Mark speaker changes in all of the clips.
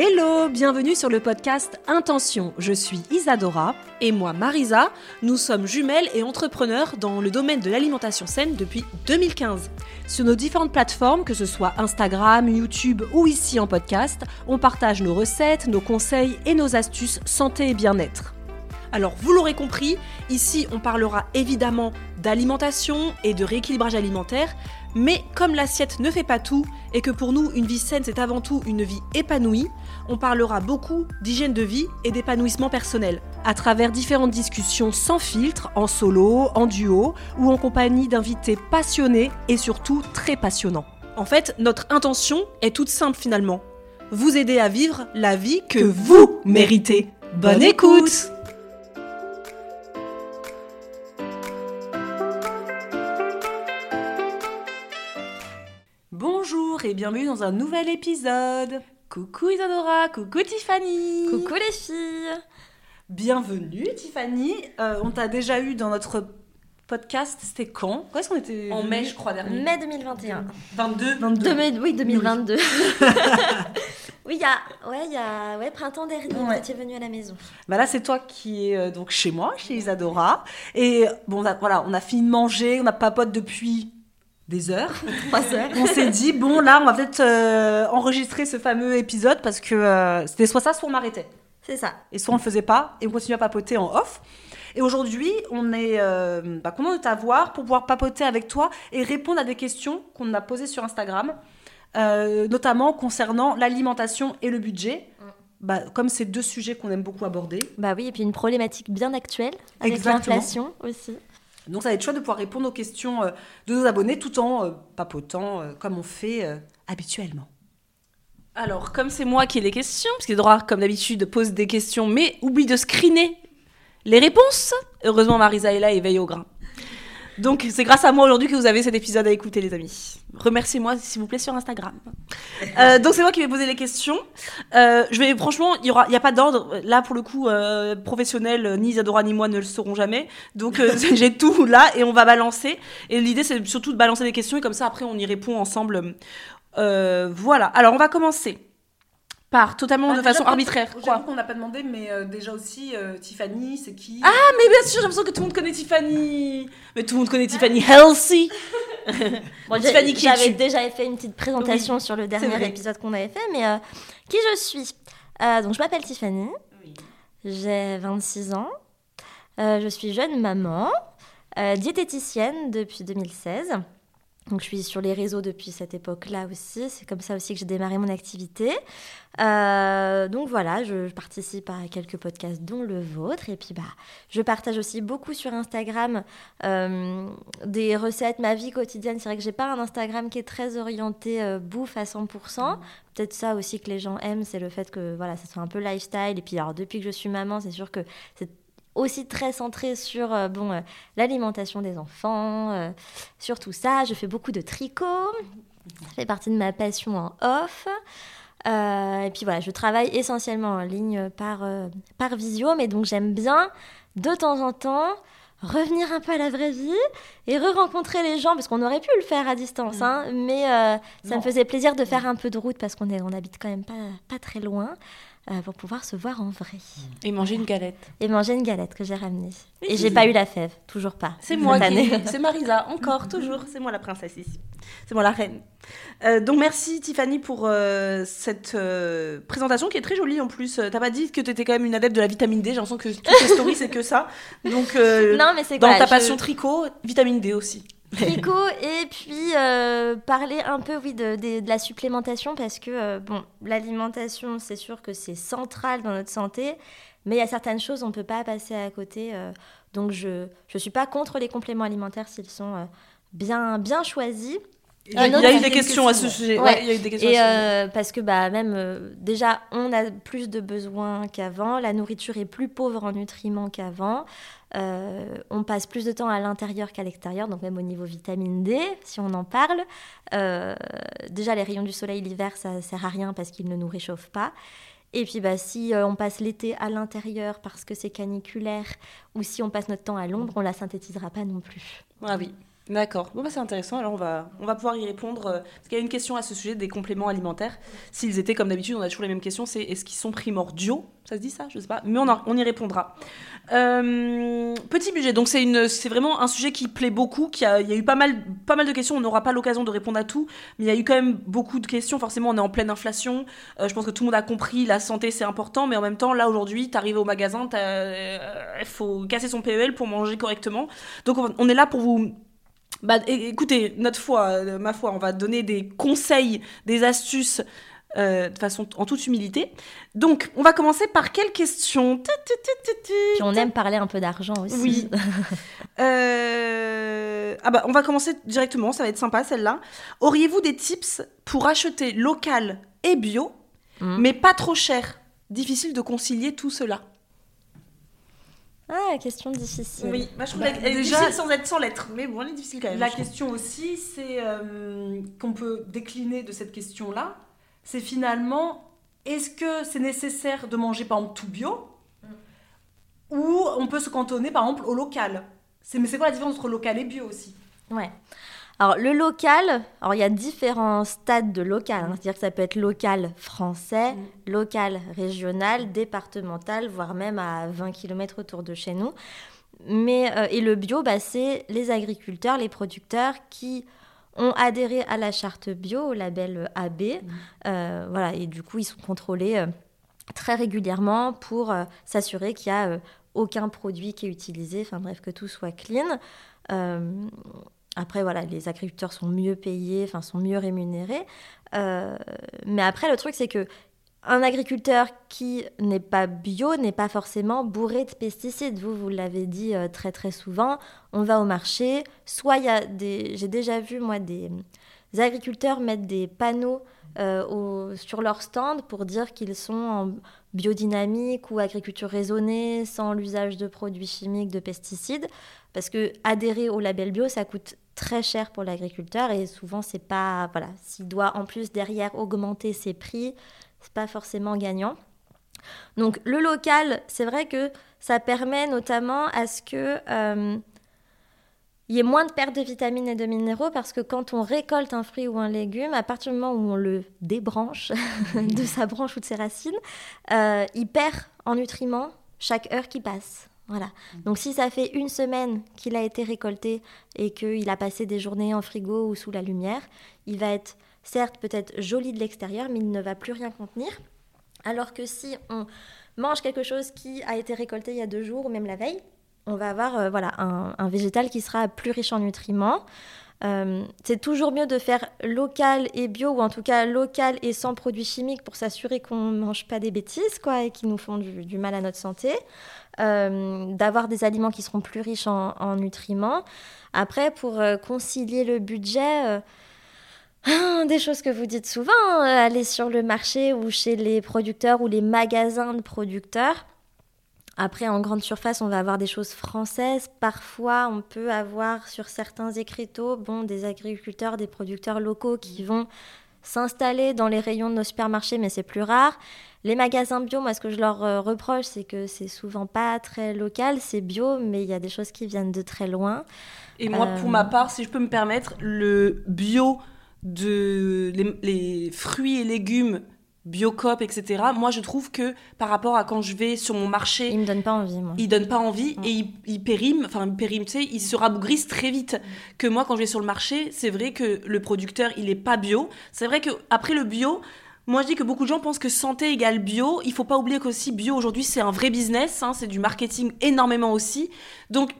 Speaker 1: Hello, bienvenue sur le podcast Intention. Je suis Isadora. Et moi, Marisa. Nous sommes jumelles et entrepreneurs dans le domaine de l'alimentation saine depuis 2015. Sur nos différentes plateformes, que ce soit Instagram, YouTube ou ici en podcast, on partage nos recettes, nos conseils et nos astuces santé et bien-être. Alors, vous l'aurez compris, ici on parlera évidemment d'alimentation et de rééquilibrage alimentaire, mais comme l'assiette ne fait pas tout et que pour nous une vie saine c'est avant tout une vie épanouie, on parlera beaucoup d'hygiène de vie et d'épanouissement personnel à travers différentes discussions sans filtre, en solo, en duo ou en compagnie d'invités passionnés et surtout très passionnants. En fait, notre intention est toute simple finalement. Vous aider à vivre la vie que vous méritez. Bonne écoute Bonjour et bienvenue dans un nouvel épisode. Coucou Isadora, coucou Tiffany.
Speaker 2: Coucou les filles
Speaker 1: Bienvenue Tiffany. Euh, on t'a déjà eu dans notre podcast, c'était quand? Quand est-ce qu'on était
Speaker 2: En mai,
Speaker 1: je crois, dernier.
Speaker 2: Mai 2021.
Speaker 1: 22 22.
Speaker 2: 2000 oui, 2022. oui, il y a, ouais, il y a ouais, printemps dernier, vous
Speaker 1: Ouais.
Speaker 2: étiez venu à la maison.
Speaker 1: Bah là, c'est toi qui es euh, donc chez moi, chez Isadora. Et bon, on a- voilà, on a fini de manger, on a papote depuis des heures.
Speaker 2: Trois heures.
Speaker 1: on s'est dit, bon, là, on va peut-être euh, enregistrer ce fameux épisode parce que euh, c'était soit ça, soit on arrêtait.
Speaker 2: C'est ça.
Speaker 1: Et soit on le faisait pas et on continuait à papoter en off. Et aujourd'hui, on est euh, bah, content de t'avoir pour pouvoir papoter avec toi et répondre à des questions qu'on a posées sur Instagram, euh, notamment concernant l'alimentation et le budget. Bah, comme c'est deux sujets qu'on aime beaucoup aborder.
Speaker 2: Bah oui, et puis une problématique bien actuelle avec l'inflation aussi.
Speaker 1: Donc ça va être chouette de pouvoir répondre aux questions euh, de nos abonnés tout en euh, papotant euh, comme on fait habituellement. Alors, comme c'est moi qui ai les questions, parce qu'Edouard, comme d'habitude, pose des questions, mais oublie de screener les réponses. Heureusement, Marisa est là et veille au grain. Donc, c'est grâce à moi aujourd'hui que vous avez cet épisode à écouter, les amis. Remerciez-moi, s'il vous plaît, sur Instagram. Euh, donc, c'est moi qui vais poser les questions. Euh, je vais, franchement, il n'y a, il y a pas d'ordre. Là, pour le coup, euh, professionnel, ni Isadora ni moi ne le sauront jamais. Donc, euh, j'ai tout là et on va balancer. Et l'idée, c'est surtout de balancer des questions et comme ça, après, on y répond ensemble. Euh, voilà. Alors, on va commencer par totalement de façon arbitraire. Quoi
Speaker 3: qu'on n'a pas demandé, mais euh, déjà aussi, euh, Tiffany, c'est qui?
Speaker 1: Ah, mais bien sûr, j'ai l'impression que tout le monde connaît Tiffany. Mais tout le monde connaît Tiffany Healthy.
Speaker 2: Bon,
Speaker 1: Tiffany, qui
Speaker 2: J'avais déjà fait une petite présentation sur le dernier épisode qu'on avait fait, mais euh, qui je suis? Donc, je m'appelle Tiffany, j'ai 26 ans, je suis jeune maman, diététicienne depuis 2016. Donc, je suis sur les réseaux depuis cette époque-là aussi. C'est comme ça aussi que j'ai démarré mon activité. Euh, donc voilà, je, participe à quelques podcasts, dont le vôtre. Et puis, bah, je partage aussi beaucoup sur Instagram euh, des recettes, ma vie quotidienne. C'est vrai que j'ai pas un Instagram qui est très orienté euh, bouffe à 100%. Peut-être ça aussi que les gens aiment, c'est le fait que voilà, ça soit un peu lifestyle. Et puis, alors, depuis que je suis maman, c'est sûr que c'est aussi très centré sur euh, bon, euh, l'alimentation des enfants, euh, sur tout ça. Je fais beaucoup de tricot. Ça fait partie de ma passion en off. Euh, et puis voilà, je travaille essentiellement en ligne par, par visio, mais donc j'aime bien de temps en temps revenir un peu à la vraie vie et re-rencontrer les gens, parce qu'on aurait pu le faire à distance, hein, mais euh, ça me faisait plaisir de faire un peu de route parce qu'on on habite quand même pas, pas très loin euh, pour pouvoir se voir en vrai
Speaker 1: Et manger une galette.
Speaker 2: et manger une galette que j'ai ramenée. Et j'ai pas eu la fève, toujours pas.
Speaker 1: C'est moi qui. C'est Marisa, encore, toujours. C'est moi la princesse ici. C'est moi la reine. Euh, donc merci Tiffany pour euh, cette présentation qui est très jolie en plus. T'as pas dit que t'étais quand même une adepte de la vitamine D. J'ai l'impression que toutes tes stories c'est que ça. Donc
Speaker 2: Non, mais c'est
Speaker 1: dans ta
Speaker 2: je-
Speaker 1: passion tricot, vitamine D aussi.
Speaker 2: Tricot et puis euh, parler un peu oui de, la supplémentation parce que euh, bon l'alimentation c'est sûr que c'est central dans notre santé Mais il y a certaines choses, on ne peut pas passer à côté. euh, donc, je ne suis pas contre les compléments alimentaires s'ils sont bien, bien choisis.
Speaker 1: Il y a eu des questions à ce sujet.
Speaker 2: Et euh, parce que bah, même euh, déjà, on a plus de besoins qu'avant. La nourriture est plus pauvre en nutriments qu'avant. Euh, on passe plus de temps à l'intérieur qu'à l'extérieur, donc même au niveau vitamine D, si on en parle. Euh, déjà, les rayons du soleil l'hiver, ça sert à rien parce qu'ils ne nous réchauffent pas. Et puis, bah, si euh, on passe l'été à l'intérieur parce que c'est caniculaire, ou si on passe notre temps à l'ombre, on la synthétisera pas non plus.
Speaker 1: Ah oui, d'accord. Bon, bah, c'est intéressant. Alors, on va, on va pouvoir y répondre. euh, Parce qu'il y a une question à ce sujet des compléments alimentaires. S'ils étaient, comme d'habitude, on a toujours les mêmes questions c'est est-ce qu'ils sont primordiaux? Ça se dit ça? Je sais pas. Mais on, on y répondra. Euh, petit budget. Donc, c'est une- c'est vraiment un sujet qui plaît beaucoup. Il y a eu pas mal, pas mal de questions. On n'aura pas l'occasion de répondre à tout. Mais il y a eu quand même beaucoup de questions. Forcément, on est en pleine inflation. Euh, je pense que tout le monde a compris. La santé, c'est important. Mais en même temps, là, aujourd'hui, t'arrives au magasin. Il faut casser son PEL pour manger correctement. Donc, on on est là pour vous bah, écoutez, notre foi, euh, ma foi, on va donner des conseils, des astuces euh, de façon en toute humilité. Donc, on va commencer par quelle question.
Speaker 2: Puis on aime parler un peu d'argent aussi.
Speaker 1: Oui. Euh, Ah bah, on va commencer directement, ça va être sympa celle-là. Auriez-vous des tips pour acheter local et bio,
Speaker 2: Mm.
Speaker 1: mais pas trop cher? Difficile de concilier tout cela.
Speaker 2: Ah, question difficile.
Speaker 1: Oui, moi je trouve
Speaker 3: Bah,
Speaker 1: qu'elle est
Speaker 3: déjà-
Speaker 1: difficile sans être sans lettres, mais bon, elle est difficile quand même.
Speaker 3: La question aussi, c'est euh, qu'on peut décliner de cette question-là, c'est finalement, est-ce que c'est nécessaire de manger par exemple tout bio Ou on peut se cantonner par exemple au local? C'est, Mais c'est quoi la différence entre local et bio aussi?
Speaker 2: Ouais. Alors, le local, alors il y a différents stades de local. hein. C'est-à-dire que ça peut être local français, local régional, départemental, voire même à 20 km autour de chez nous. Mais, euh, et le bio, bah, c'est les agriculteurs, les producteurs qui ont adhéré à la charte bio, au label AB. Euh, voilà, et du coup, ils sont contrôlés euh, très régulièrement pour s'assurer qu'il n'y a aucun produit qui est utilisé, enfin bref, que tout soit clean. Après, voilà, les agriculteurs sont mieux payés, enfin, sont mieux rémunérés. Euh, mais après, le truc, c'est que un agriculteur qui n'est pas bio n'est pas forcément bourré de pesticides. Vous, vous l'avez dit euh, très très souvent. On va au marché, soit il y a des... J'ai déjà vu, moi, des, agriculteurs mettre des panneaux euh, sur leur stand pour dire qu'ils sont en biodynamique ou agriculture raisonnée, sans l'usage de produits chimiques, de pesticides. Parce que adhérer au label bio, ça coûte très cher pour l'agriculteur et souvent c'est pas voilà, s'il doit en plus derrière augmenter ses prix, c'est pas forcément gagnant. Donc le local, c'est vrai que ça permet notamment à ce que euh, il y ait moins de perte de vitamines et de minéraux parce que quand on récolte un fruit ou un légume, à partir du moment où on le débranche de sa branche ou de ses racines, euh, il perd en nutriments chaque heure qui passe. Voilà. Donc si ça fait une semaine qu'il a été récolté et qu'il a passé des journées en frigo ou sous la lumière, il va être certes peut-être joli de l'extérieur, mais il ne va plus rien contenir. Alors que si on mange quelque chose qui a été récolté il y a deux jours ou même la veille, on va avoir euh, voilà, un, un végétal qui sera plus riche en nutriments. Euh, c'est toujours mieux de faire local et bio, ou en tout cas local et sans produits chimiques pour s'assurer qu'on ne mange pas des bêtises quoi, et qui nous font du, mal à notre santé. Euh, D'avoir des aliments qui seront plus riches en, en nutriments. Après, pour euh, concilier le budget, euh, des choses que vous dites souvent, hein, aller sur le marché ou chez les producteurs ou les magasins de producteurs. Après, en grande surface, on va avoir des choses françaises. Parfois, on peut avoir sur certains écriteaux bon, des agriculteurs, des producteurs locaux qui vont s'installer dans les rayons de nos supermarchés, mais c'est plus rare. Les magasins bio, moi, ce que je leur euh, reproche, c'est que c'est souvent pas très local, c'est bio, mais il y a des choses qui viennent de très loin.
Speaker 1: Et moi,
Speaker 2: Euh,
Speaker 1: pour ma part, si je peux me permettre, le bio de les, les fruits et légumes Biocop, etc. Moi, je trouve que par rapport à quand je vais sur mon marché,
Speaker 2: Il me donne pas envie, moi.
Speaker 1: il donne pas envie
Speaker 2: Mm.
Speaker 1: et il, il périme, enfin il périme, tu sais, il se rabougrisse très vite. Que moi, quand je vais sur le marché, c'est vrai que le producteur, il est pas bio. C'est vrai que après le bio, moi je dis que beaucoup de gens pensent que santé égale bio. Il faut pas oublier qu'aussi bio aujourd'hui c'est un vrai business, hein, c'est du marketing énormément aussi. Donc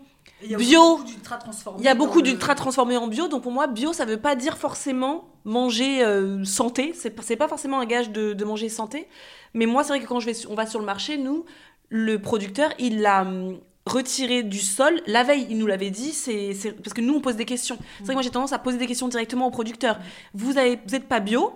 Speaker 3: Il y a
Speaker 1: Bio.
Speaker 3: aussi beaucoup d'ultra transformés.
Speaker 1: il y a beaucoup d'ultra transformés en bio, donc pour moi, bio, ça veut pas dire forcément manger euh, santé. C'est pas, pas forcément un gage de, de manger santé. Mais moi, c'est vrai que quand je vais, on va sur le marché, nous, le producteur, il l'a hum, retiré du sol. La veille, il nous l'avait dit, c'est parce que nous, on pose des questions. C'est vrai que moi, j'ai tendance à poser des questions directement au producteur. Vous avez, vous êtes pas bio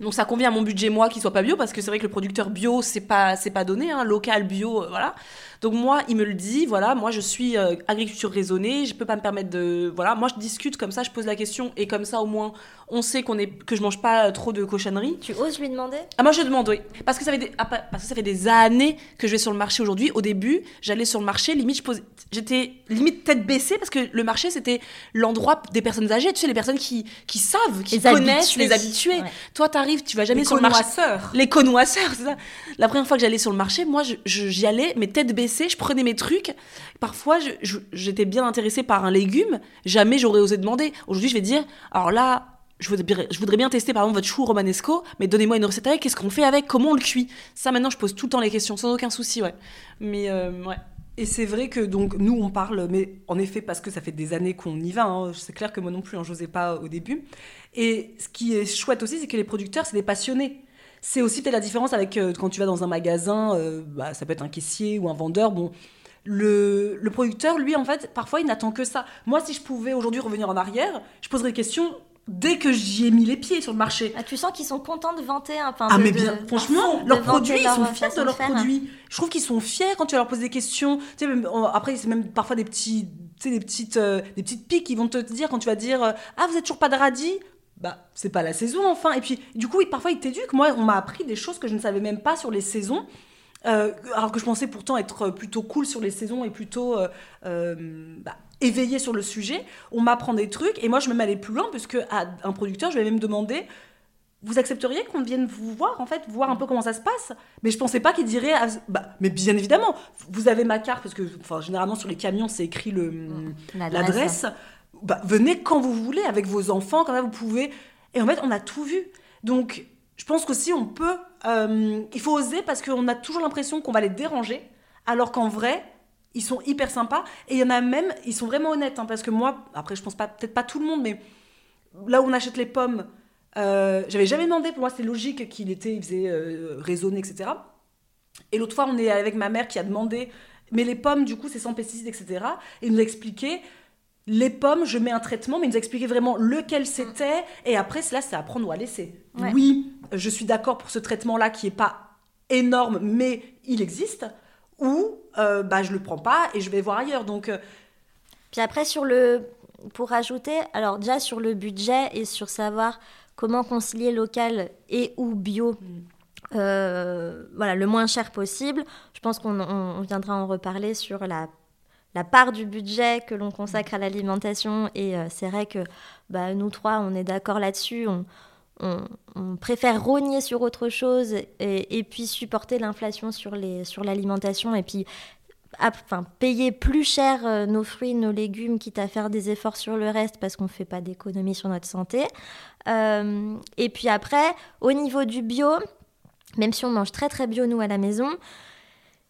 Speaker 1: donc ça convient à mon budget moi qu'il soit pas bio parce que c'est vrai que le producteur bio c'est pas c'est pas donné hein, local bio euh, voilà donc moi il me le dit voilà moi je suis euh, agriculture raisonnée je peux pas me permettre de voilà moi je discute comme ça je pose la question et comme ça au moins on sait qu'on est que je mange pas euh, trop de cochonneries
Speaker 2: Tu oses lui demander?
Speaker 1: Ah moi je demande oui parce que ça fait des ah, parce que ça fait des années que je vais sur le marché aujourd'hui au début j'allais sur le marché limite je posais j'étais limite tête baissée parce que le marché c'était l'endroit des personnes âgées tu sais les personnes qui qui savent qui
Speaker 2: Les
Speaker 1: connaissent
Speaker 2: habitués.
Speaker 1: les habitués
Speaker 2: Ouais.
Speaker 1: toi t'arrives tu vas jamais
Speaker 3: Les
Speaker 1: sur le marché
Speaker 3: connoisseurs.
Speaker 1: les connoisseurs, c'est ça. La première fois que j'allais sur le marché, moi, j'y allais, mes têtes je prenais mes trucs. Parfois, j'étais bien intéressée par un légume, jamais j'aurais osé demander. Aujourd'hui, je vais dire, alors là, je voudrais, bien- je voudrais bien tester par exemple votre chou romanesco, mais donnez-moi une recette avec, qu'est-ce qu'on fait avec, comment on le cuit? Ça, maintenant, je pose tout le temps les questions, sans aucun souci, ouais. Mais euh, ouais.
Speaker 3: Et c'est vrai que donc nous on parle, mais en effet parce que ça fait des années qu'on y va. hein. C'est clair que moi non plus, hein, j'osais pas au début. Et ce qui est chouette aussi, c'est que les producteurs, c'est des passionnés. C'est aussi peut-être la différence avec euh, quand tu vas dans un magasin, euh, bah, ça peut être un caissier ou un vendeur. Bon, le, le producteur, lui, en fait, parfois, il n'attend que ça. Moi, si je pouvais aujourd'hui revenir en arrière, je poserais des questions dès que j'y ai mis les pieds sur le marché.
Speaker 2: Ah, Tu sens qu'ils sont contents de vanter un enfin,
Speaker 3: Ah
Speaker 2: de-
Speaker 3: mais
Speaker 2: de-
Speaker 3: bien, franchement,
Speaker 2: de
Speaker 3: leurs produits, ils sont fiers
Speaker 2: façon
Speaker 3: de leurs
Speaker 2: faire.
Speaker 3: produits. Je trouve qu'ils sont fiers quand tu leur poses des questions. Tu sais, même, après, c'est même parfois des petits, tu sais, des petites, euh, des petites piques qui vont te dire quand tu vas dire, euh, ah vous êtes toujours pas de radis? Bah, c'est pas la saison enfin. Et puis, du coup, parfois ils t'éduquent. Moi, on m'a appris des choses que je ne savais même pas sur les saisons. Euh, alors que je pensais pourtant être plutôt cool sur les saisons et plutôt euh, euh, bah, éveillée sur le sujet. On m'apprend des trucs et moi je me mets aller plus loin puisque à un producteur je vais même demander vous accepteriez qu'on vienne vous voir en fait, voir un peu comment ça se passe? Mais je pensais pas qu'il dirait ah, bah, mais bien évidemment, vous avez ma carte parce que enfin généralement sur les camions c'est écrit le l'adresse. Bah, venez quand vous voulez avec vos enfants, quand vous pouvez. Et en fait, on a tout vu. Donc, je pense qu'aussi on peut. euh, il faut oser parce qu'on a toujours l'impression qu'on va les déranger, alors qu'en vrai, ils sont hyper sympas. Et il y en a même, ils sont vraiment honnêtes. hein, parce que moi, après, je pense pas, peut-être pas tout le monde, mais là où on achète les pommes, euh, j'avais jamais demandé. Pour moi, c'était logique qu'il était, il faisait euh, raisonner, etc. Et l'autre fois, on est avec ma mère qui a demandé, mais les pommes, du coup, c'est sans pesticides, etc. Et il nous a expliqué, les pommes, je mets un traitement, mais il nous a expliqué vraiment lequel c'était. Et après, là, c'est à prendre ou à laisser.
Speaker 2: Ouais.
Speaker 3: Oui, je suis d'accord pour ce traitement-là qui est pas énorme, mais il existe. Ou, euh, bah, je le prends pas et je vais voir ailleurs. Donc, euh,
Speaker 2: Puis après, sur le. Pour rajouter, alors déjà sur le budget et sur savoir comment concilier local et ou bio, euh, voilà, le moins cher possible. Je pense qu'on on- on viendra en reparler sur la, la part du budget que l'on consacre à l'alimentation. Et euh, c'est vrai que bah, nous trois, on est d'accord là-dessus. On, préfère rogner sur autre chose et, puis supporter l'inflation sur les- sur l'alimentation et puis enfin, payer plus cher euh, nos fruits, nos légumes, quitte à faire des efforts sur le reste parce qu'on ne fait pas d'économie sur notre santé. Euh, et puis après, au niveau du bio, même si on mange très très bio nous à la maison,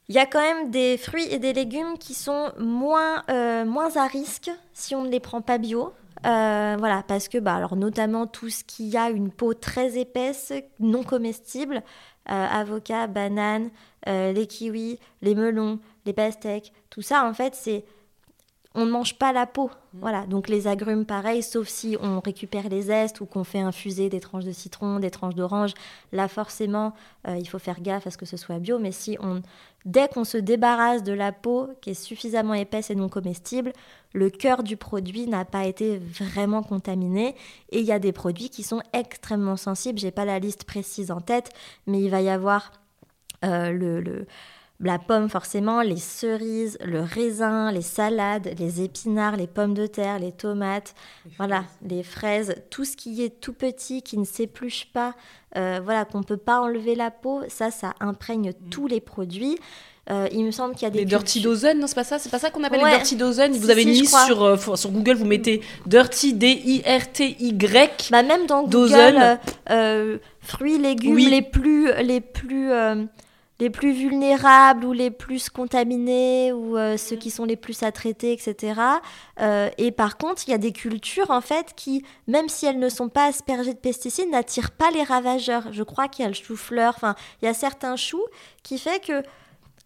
Speaker 2: il y a quand même des fruits et des légumes qui sont moins, euh, moins à risque si on ne les prend pas bio. Euh, voilà, parce que, bah, alors notamment tout ce qui a une peau très épaisse, non comestible, euh, avocat, banane, euh, les kiwis, les melons, les pastèques, tout ça, en fait, c'est. On ne mange pas la peau. Voilà, donc les agrumes, pareil, sauf si on récupère les zestes ou qu'on fait infuser des tranches de citron, des tranches d'orange. Là, forcément, euh, il faut faire gaffe à ce que ce soit bio. Mais si on, dès qu'on se débarrasse de la peau qui est suffisamment épaisse et non comestible, le cœur du produit n'a pas été vraiment contaminé. Et il y a des produits qui sont extrêmement sensibles. J'ai pas la liste précise en tête, mais il va y avoir euh, le, le- la pomme forcément, les cerises, le raisin, les salades, les épinards, les pommes de terre, les tomates, voilà, les fraises, tout ce qui est tout petit, qui ne s'épluche pas, euh, voilà, qu'on peut pas enlever la peau, ça, ça imprègne tous les produits. Euh, il me semble qu'il y a des
Speaker 1: Les dirty dozen, non, c'est pas ça C'est pas ça qu'on appelle
Speaker 2: Ouais.
Speaker 1: les dirty dozen Vous
Speaker 2: Si,
Speaker 1: avez
Speaker 2: si,
Speaker 1: mis sur, euh, sur Google, vous mettez dirty, D-I-R-T-Y.
Speaker 2: Bah même dans Google, fruits, légumes
Speaker 1: Oui.
Speaker 2: les plus, les plus, les plus vulnérables ou les plus contaminés ou euh, ceux qui sont les plus à traiter, etc. Euh, et par contre, il y a des cultures en fait qui, même si elles ne sont pas aspergées de pesticides, n'attirent pas les ravageurs. Je crois qu'il y a le chou-fleur. Enfin, il y a certains choux qui fait que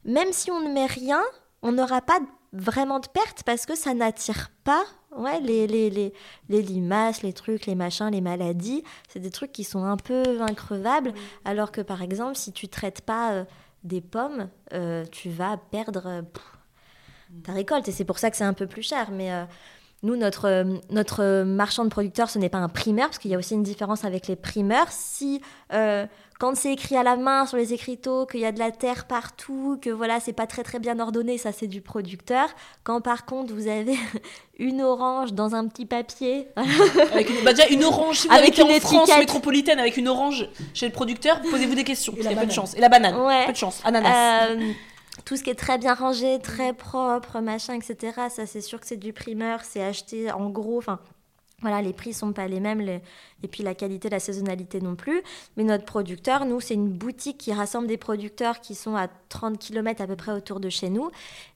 Speaker 2: même si on ne met rien, on n'aura pas vraiment de perte parce que ça n'attire pas ouais, les, les, les, les limaces, les trucs, les machins, les maladies. C'est des trucs qui sont un peu increvables. Alors que par exemple, si tu traites pas euh, des pommes, euh, tu vas perdre euh, pff, ta récolte. Et c'est pour ça que c'est un peu plus cher. Mais nous, notre, notre marchand de producteurs, ce n'est pas un primeur, parce qu'il y a aussi une différence avec les primeurs. Si, quand c'est écrit à la main sur les écriteaux, qu'il y a de la terre partout, que voilà, c'est pas très très bien ordonné, ça c'est du producteur. Quand par contre, vous avez une orange dans un petit papier,
Speaker 1: Avec une, bah déjà, une orange, si vous
Speaker 2: Avec
Speaker 1: habitez
Speaker 2: une
Speaker 1: en France métropolitaine avec une orange chez le producteur, posez-vous des questions. Il y a peu de chance. Et la banane,
Speaker 2: Ouais.
Speaker 1: peu de chance. Ananas.
Speaker 2: Euh, tout ce qui est très bien rangé, très propre, machin, etc. Ça, c'est sûr que c'est du primeur, c'est acheté en gros. Enfin, voilà, les prix sont pas les mêmes, et puis la qualité, la saisonnalité non plus. Mais notre producteur, nous, c'est une boutique qui rassemble des producteurs qui sont à 30 km à peu près autour de chez nous.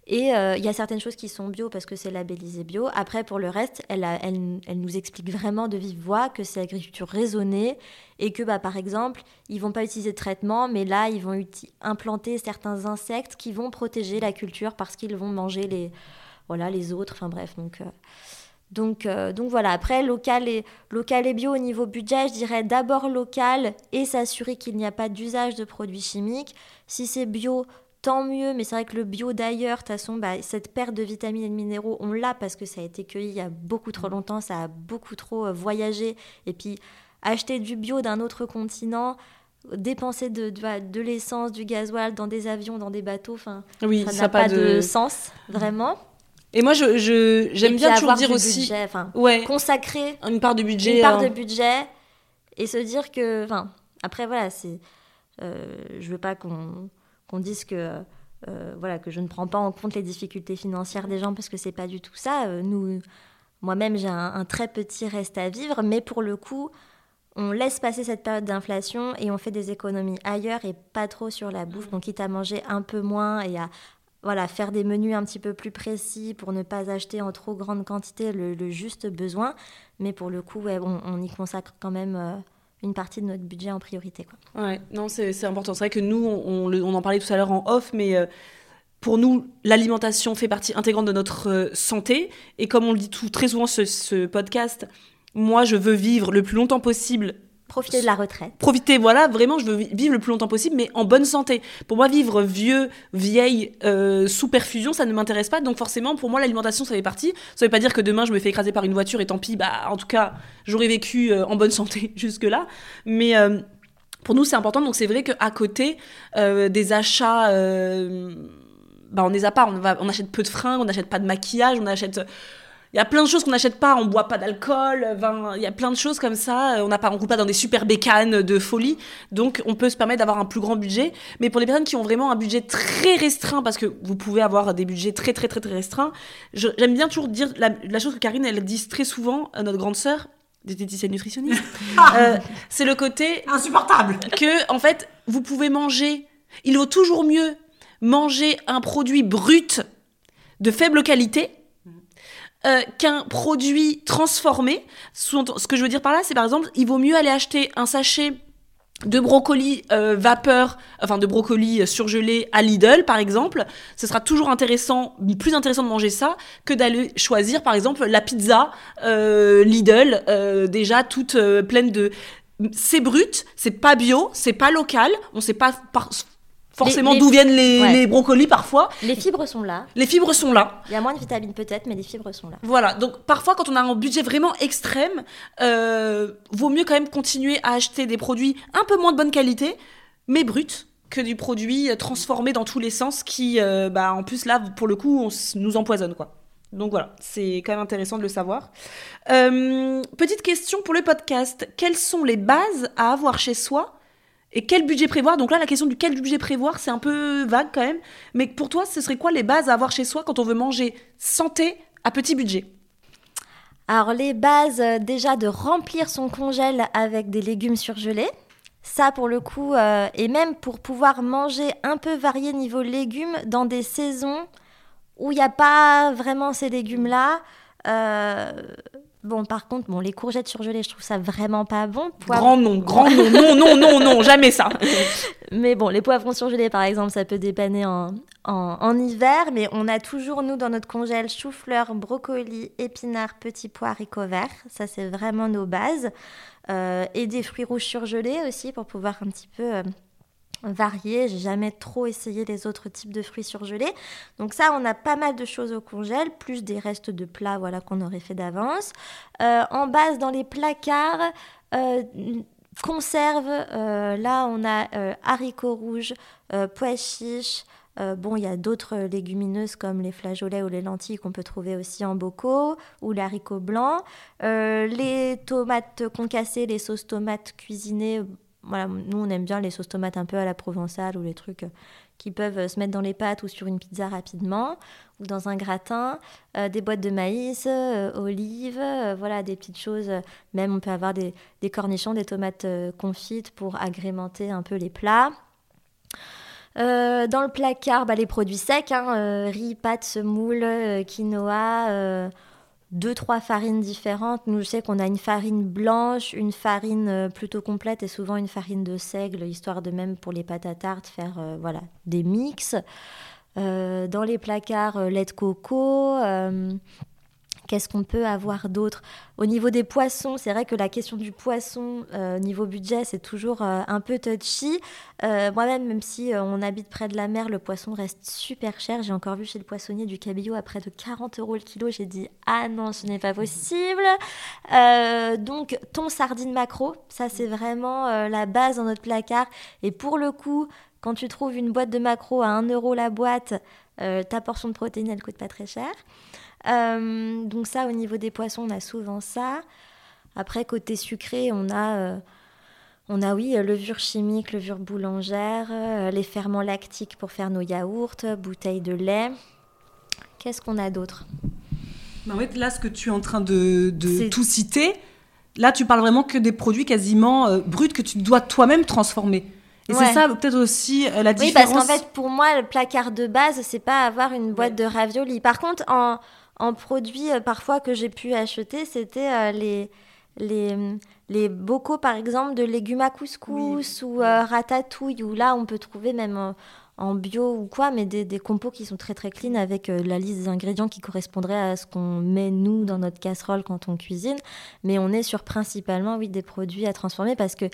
Speaker 2: Et euh, il y a certaines choses qui sont bio parce que c'est labellisé bio. Après, pour le reste, elle, elle, elle nous explique vraiment de vive voix que c'est agriculture raisonnée et que, bah, par exemple, ils vont pas utiliser de traitement, mais là, ils vont implanter certains insectes qui vont protéger la culture parce qu'ils vont manger les, voilà, les autres. Enfin bref, donc. euh, donc, euh, donc voilà, après, local et, local et bio au niveau budget, je dirais d'abord local et s'assurer qu'il n'y a pas d'usage de produits chimiques. Si c'est bio, tant mieux, mais c'est vrai que le bio d'ailleurs, de toute façon, bah, cette perte de vitamines et de minéraux, on l'a parce que ça a été cueilli il y a beaucoup trop longtemps, ça a beaucoup trop euh, voyagé. Et puis, acheter du bio d'un autre continent, dépenser de, de, de l'essence, du gasoil dans des avions, dans des bateaux, enfin,
Speaker 1: oui,
Speaker 2: ça n'a
Speaker 1: n'a
Speaker 2: pas,
Speaker 1: pas
Speaker 2: de...
Speaker 1: de.
Speaker 2: sens, vraiment.
Speaker 1: Et moi, je, je- j'aime bien toujours dire aussi.
Speaker 2: budget,
Speaker 1: Ouais,
Speaker 2: consacrer
Speaker 1: une part de budget.
Speaker 2: une part
Speaker 1: hein.
Speaker 2: de budget et se dire que enfin après voilà c'est euh, je veux pas qu'on qu'on dise que euh, voilà que je ne prends pas en compte les difficultés financières des gens parce que c'est pas du tout ça Euh, nous moi-même j'ai un, un très petit reste à vivre mais pour le coup on laisse passer cette période d'inflation et on fait des économies ailleurs et pas trop sur la bouffe donc quitte à manger un peu moins et à voilà, faire des menus un petit peu plus précis pour ne pas acheter en trop grande quantité le, juste besoin. Mais pour le coup, on, y consacre quand même euh, une partie de notre budget en priorité. Quoi.
Speaker 1: Ouais, non, c'est important. C'est vrai que nous, on, on en parlait tout à l'heure en off, mais euh, pour nous, l'alimentation fait partie intégrante de notre euh, santé. Et comme on le dit tout, très souvent ce, ce podcast, moi, je veux vivre le plus longtemps possible.
Speaker 2: Profiter de la retraite.
Speaker 1: Profiter, voilà, vraiment, je veux vi- vivre le plus longtemps possible, mais en bonne santé. Pour moi, vivre vieux, vieille, euh, sous perfusion, ça ne m'intéresse pas. Donc forcément, pour moi, l'alimentation, ça fait partie. Ça veut pas dire que demain, je me fais écraser par une voiture et tant pis, bah, en tout cas, j'aurais vécu euh, en bonne santé jusque-là. Mais euh, pour nous, c'est important. Donc c'est vrai qu'à côté des achats, bah, on les a pas. On, on achète peu de fringues, on n'achète pas de maquillage, on achète. Il y a plein de choses qu'on n'achète pas, on boit pas d'alcool, il y a plein de choses comme ça, on n'a pas, on roule pas dans des super bécanes de folie, donc on peut se permettre d'avoir un plus grand budget. Mais pour les personnes qui ont vraiment un budget très restreint, parce que vous pouvez avoir des budgets très très très très restreints, j'aime bien toujours dire la, la chose que Karine elle dit très souvent à notre grande sœur, diététicienne nutritionniste, euh, c'est le côté
Speaker 3: Insupportable.
Speaker 1: que en fait vous pouvez manger il vaut toujours mieux manger un produit brut de faible qualité euh, qu'un produit transformé ce que je veux dire par là c'est par exemple il vaut mieux aller acheter un sachet de brocoli euh, vapeur, enfin de brocoli surgelé à Lidl par exemple, ce sera toujours intéressant, plus intéressant de manger ça que d'aller choisir par exemple la pizza euh, Lidl déjà toute pleine de c'est brut, c'est pas bio, c'est pas local, on sait pas par- forcément d'où viennent les,
Speaker 2: Ouais.
Speaker 1: les brocolis parfois.
Speaker 2: Les fibres sont là.
Speaker 1: Les fibres sont là.
Speaker 2: Il y a moins de vitamines peut-être, mais les fibres sont là.
Speaker 1: Voilà, donc parfois quand on a un budget vraiment extrême, euh, vaut mieux quand même continuer à acheter des produits un peu moins de bonne qualité, mais bruts, que du produit euh, transformé dans tous les sens qui, euh, bah, en plus là, pour le coup, on nous empoisonne quoi. Donc voilà, c'est quand même intéressant de le savoir. Euh, petite question pour le podcast. Quelles sont les bases à avoir chez soi et quel budget prévoir? Donc là, la question du quel budget prévoir, c'est un peu vague quand même. Mais pour toi, ce serait quoi les bases à avoir chez soi quand on veut manger santé à petit budget?
Speaker 2: Alors les bases, euh, déjà de remplir son congèle avec des légumes surgelés. Ça pour le coup, euh, et même pour pouvoir manger un peu varié niveau légumes dans des saisons où il n'y a pas vraiment ces légumes-là. euh, Bon, par contre, bon, les courgettes surgelées, je trouve ça vraiment pas bon. Poivre-
Speaker 1: Grand nom, grand nom, non, non, non, non, jamais ça.
Speaker 2: Mais bon, les poivrons surgelés, par exemple, ça peut dépanner en, en, en hiver. Mais on a toujours, nous, dans notre congèle, chou-fleur, brocoli, épinards, petits pois, haricots verts. Ça, c'est vraiment nos bases. Euh, et des fruits rouges surgelés aussi, pour pouvoir un petit peu... euh, varier. J'ai jamais trop essayé les autres types de fruits surgelés. Donc ça, on a pas mal de choses au congèle, plus des restes de plats voilà, qu'on aurait fait d'avance. Euh, en base, dans les placards, euh, conserve, euh, là, on a haricots rouges, pois chiches. Bon, il y a d'autres légumineuses comme les flageolets ou les lentilles qu'on peut trouver aussi en bocaux, ou l'haricot blanc. Les tomates concassées, les sauces tomates cuisinées. Voilà, nous, on aime bien les sauces tomates un peu à la provençale ou les trucs euh, qui peuvent euh, se mettre dans les pâtes ou sur une pizza rapidement ou dans un gratin. Euh, des boîtes de maïs, olives, voilà, des petites choses. Même, on peut avoir des, des cornichons, des tomates confites pour agrémenter un peu les plats. Dans le placard, bah, les produits secs, hein, riz, pâtes, semoule, quinoa, deux, trois farines différentes. Nous, je sais qu'on a une farine blanche, une farine euh, plutôt complète et souvent une farine de seigle, histoire de même pour les pâtes à tarte faire euh, voilà, des mix. Euh, dans les placards, lait de coco. Qu'est-ce qu'on peut avoir d'autre? Au niveau des poissons, c'est vrai que la question du poisson, euh, niveau budget, c'est toujours euh, un peu touchy. Euh, Moi-même, même si on habite près de la mer, le poisson reste super cher. J'ai encore vu chez le poissonnier du cabillaud à près de 40 euros le kilo. J'ai dit ah non, ce n'est pas possible. Euh, donc thon, sardine, maquereau, ça c'est vraiment euh, la base dans notre placard. Et pour le coup, quand tu trouves une boîte de maquereau à 1 euro la boîte, ta portion de protéines, elle coûte pas très cher. Euh, donc ça, au niveau des poissons, on a souvent ça. Après, côté sucré, on a, euh, on a oui, euh, levure chimique, levure boulangère, euh, les ferments lactiques pour faire nos yaourts, bouteilles de lait. Qu'est-ce qu'on a d'autre?
Speaker 3: En fait, là, ce que tu es en train de, tout citer, là, tu parles vraiment que des produits quasiment bruts que tu dois toi-même transformer. Et
Speaker 2: Ouais.
Speaker 3: c'est ça, peut-être aussi euh, la
Speaker 2: Oui,
Speaker 3: différence.
Speaker 2: parce qu'en fait, pour moi, le placard de base, c'est pas avoir une boîte de raviolis. Par contre, en, en produits euh, parfois que j'ai pu acheter, c'était euh, les, les, les bocaux, par exemple, de légumes à couscous ou euh, ratatouille, où là, on peut trouver même en, bio ou quoi, mais des, des compos qui sont très très clean avec euh, la liste des ingrédients qui correspondrait à ce qu'on met nous dans notre casserole quand on cuisine. Mais on est sur principalement, oui, des produits à transformer parce que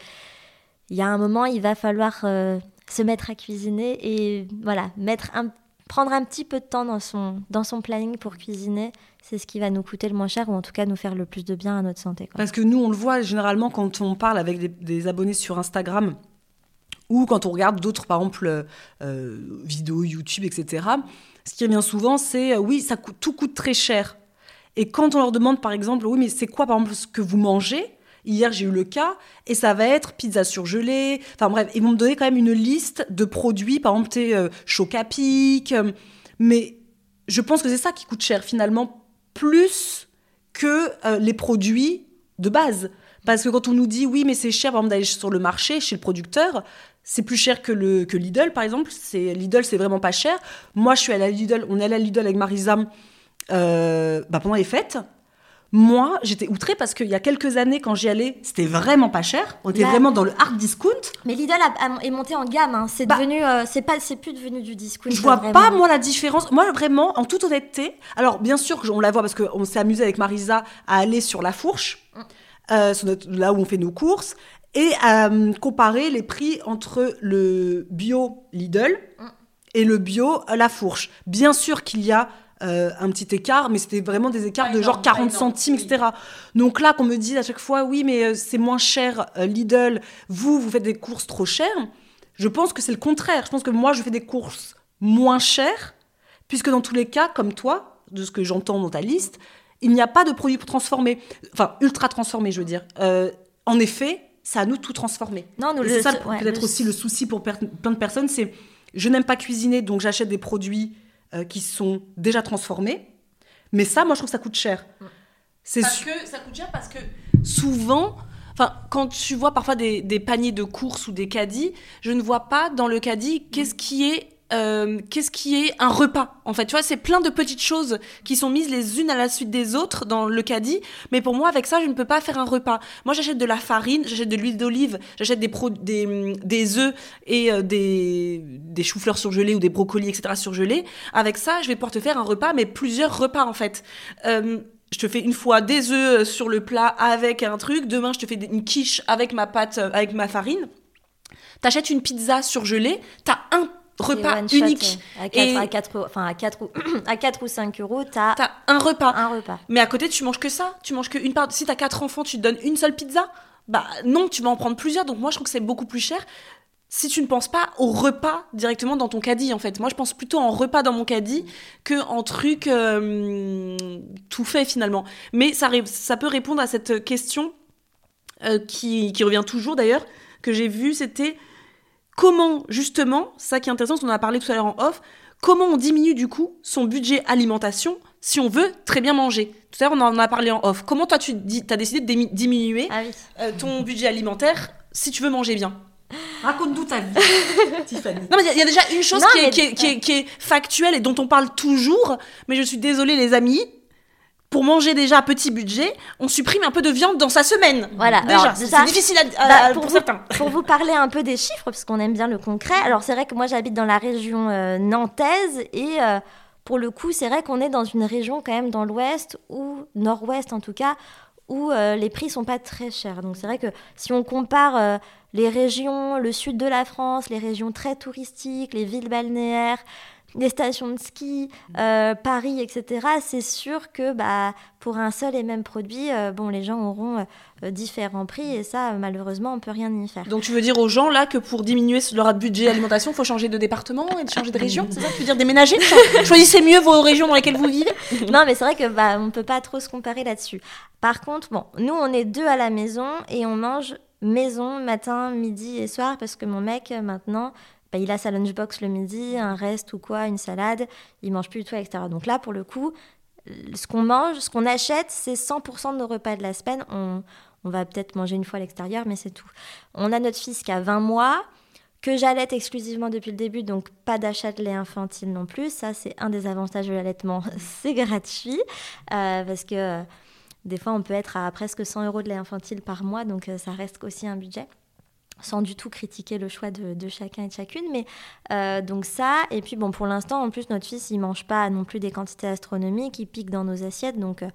Speaker 2: il y a un moment, il va falloir euh, se mettre à cuisiner et voilà, mettre un, prendre un petit peu de temps dans son, dans son planning pour cuisiner. C'est ce qui va nous coûter le moins cher ou en tout cas nous faire le plus de bien à notre santé.
Speaker 3: Parce que nous, on le voit généralement quand on parle avec des, abonnés sur Instagram ou quand on regarde d'autres, par exemple, euh, vidéos YouTube, etc. Ce qui revient souvent, c'est euh, oui, ça coûte, tout coûte très cher. Et quand on leur demande, par exemple, oui, mais c'est quoi, par exemple, ce que vous mangez Hier, j'ai eu le cas, et ça va être pizza surgelée. Enfin bref, ils vont me donner quand même une liste de produits, par exemple, t'es, euh, choc à pic. euh, mais je pense que c'est ça qui coûte cher, finalement, plus que euh, les produits de base. Parce que quand on nous dit oui, mais c'est cher, par exemple, d'aller sur le marché, chez le producteur, c'est plus cher que, le, que Lidl, par exemple. C'est, Lidl, c'est vraiment pas cher. Moi, je suis allée à Lidl, on est allé à Lidl avec Marisa euh, bah, pendant les fêtes. Moi, j'étais outrée parce qu'il y a quelques années, quand j'y allais, c'était vraiment pas cher. On était
Speaker 2: Là-
Speaker 3: vraiment dans le hard discount.
Speaker 2: Mais Lidl a- a- est monté en gamme. hein. C'est
Speaker 3: Bah-
Speaker 2: devenu, euh, c'est pas, c'est plus devenu du discount.
Speaker 3: Je vois
Speaker 2: vraiment.
Speaker 3: pas, moi, la différence. Moi, vraiment, en toute honnêteté, alors bien sûr, on la voit parce qu'on s'est amusé avec Marisa à aller sur la fourche, euh, sur notre- là où on fait nos courses, et à euh, comparer les prix entre le bio Lidl et le bio euh, la fourche. Bien sûr qu'il y a euh, un petit écart, mais c'était vraiment des écarts de genre
Speaker 1: énorme, pas
Speaker 3: 40
Speaker 1: énorme,
Speaker 3: centimes,
Speaker 1: oui.
Speaker 3: etc. Donc là, qu'on me dise à chaque fois, oui, mais euh, c'est moins cher euh, Lidl, vous, vous faites des courses trop chères. Je pense que c'est le contraire. Je pense que moi, je fais des courses moins chères, puisque dans tous les cas, comme toi, de ce que j'entends dans ta liste, il n'y a pas de produits transformés, enfin ultra transformés, je veux dire. Euh, en effet, c'est à nous tout transformer.
Speaker 2: Non, nous
Speaker 3: c'est ça
Speaker 2: ouais,
Speaker 3: peut-être
Speaker 2: le-
Speaker 3: aussi le souci pour plein de personnes, c'est je n'aime pas cuisiner, donc j'achète des produits euh, qui sont déjà transformés. Mais ça, moi, je trouve que ça coûte cher. C'est
Speaker 1: Parce que ça coûte cher parce que souvent, enfin, quand tu vois parfois des, des paniers de courses ou des caddies, je ne vois pas dans le caddie qu'est-ce qui est euh, qu'est-ce qui est un repas en fait. Tu vois c'est plein de petites choses qui sont mises les unes à la suite des autres dans le caddie mais pour moi avec ça je ne peux pas faire un repas. Moi j'achète de la farine j'achète de l'huile d'olive j'achète des, œufs et euh, des choux-fleurs surgelés ou des brocolis etc surgelés. Avec ça je vais pouvoir te faire un repas mais plusieurs repas en fait. Euh, je te fais une fois des œufs sur le plat avec un truc. Demain je te fais une quiche avec ma pâte avec ma farine. T'achètes une pizza surgelée, t'as un repas unique.
Speaker 2: euh, à
Speaker 1: Et
Speaker 2: 4, à 4, enfin à 4 ou, à 4 ou 5 euros, t'as
Speaker 1: t'as un repas.
Speaker 2: un repas.
Speaker 1: Mais à côté, tu manges que ça. Tu manges part. Si t'as quatre enfants, tu te donnes une seule pizza. Bah non, tu vas en prendre plusieurs. Donc moi, je trouve que c'est beaucoup plus cher. Si tu ne penses pas au repas directement dans ton caddie, en fait. Moi, je pense plutôt en repas dans mon caddie que en truc euh, tout fait finalement. Mais ça, ça peut répondre à cette question euh, qui, qui revient toujours d'ailleurs, que j'ai vue, c'était comment justement, ça qui est intéressant, parce qu'on en a parlé tout à l'heure en off, comment on diminue du coup son budget alimentation si on veut très bien manger. Tout à l'heure, on en a parlé en off. Comment toi, tu as décidé de diminuer
Speaker 2: Ah oui.
Speaker 1: euh, ton budget alimentaire si tu veux manger bien?
Speaker 3: Raconte-nous ta vie, Tiffany.
Speaker 1: Non, mais il y a- il y, a déjà une chose
Speaker 2: Non,
Speaker 1: qui, est,
Speaker 2: mais-
Speaker 1: qui est- qui est- qui est factuelle et dont on parle toujours, mais je suis désolée, les amis. Pour manger déjà à petit budget, on supprime un peu de viande dans sa semaine.
Speaker 2: Voilà,
Speaker 1: Déjà, c'est difficile à,
Speaker 2: Bah,
Speaker 1: à-
Speaker 2: pour,
Speaker 1: pour
Speaker 2: vous,
Speaker 1: certains.
Speaker 2: pour vous parler un peu des chiffres, parce qu'on aime bien le concret, alors c'est vrai que moi j'habite dans la région euh, nantaise et euh, pour le coup c'est vrai qu'on est dans une région quand même dans l'ouest ou nord-ouest en tout cas où euh, les prix sont pas très chers. Donc c'est vrai que si on compare les régions, le sud de la France, les régions très touristiques, les villes balnéaires, les stations de ski, euh, Paris, etc., c'est sûr que bah, pour un seul et même produit, euh, bon, les gens auront euh, différents prix et ça, malheureusement, on peut rien y faire.
Speaker 1: Donc tu veux dire aux gens là que pour diminuer leur budget alimentation, il faut changer de département et de changer de région C'est ça tu veux dire déménager? Cho- Choisissez mieux vos régions dans lesquelles vous vivez
Speaker 2: non, mais c'est vrai que bah, on peut pas trop se comparer là-dessus. Par contre, bon, nous, on est deux à la maison et on mange maison matin, midi et soir parce que mon mec, maintenant, bah, il a sa lunchbox le midi, un reste ou quoi, une salade, il mange plus du tout à l'extérieur. Donc là, pour le coup, ce qu'on mange, ce qu'on achète, c'est 100% de nos repas de la semaine. On, on va peut-être manger une fois à l'extérieur, mais c'est tout. On a notre fils qui a 20 mois, que j'allaite exclusivement depuis le début, donc pas d'achat de lait infantile non plus. Ça, c'est un des avantages de l'allaitement, c'est gratuit, euh, parce que euh, des fois, on peut être à presque 100 euros de lait infantile par mois, donc euh, ça reste aussi un budget sans du tout critiquer le choix de, de chacun et de chacune. Mais euh, donc ça, et puis bon, pour l'instant, en plus, notre fils, il mange pas non plus des quantités astronomiques, il pique dans nos assiettes. Donc, euh,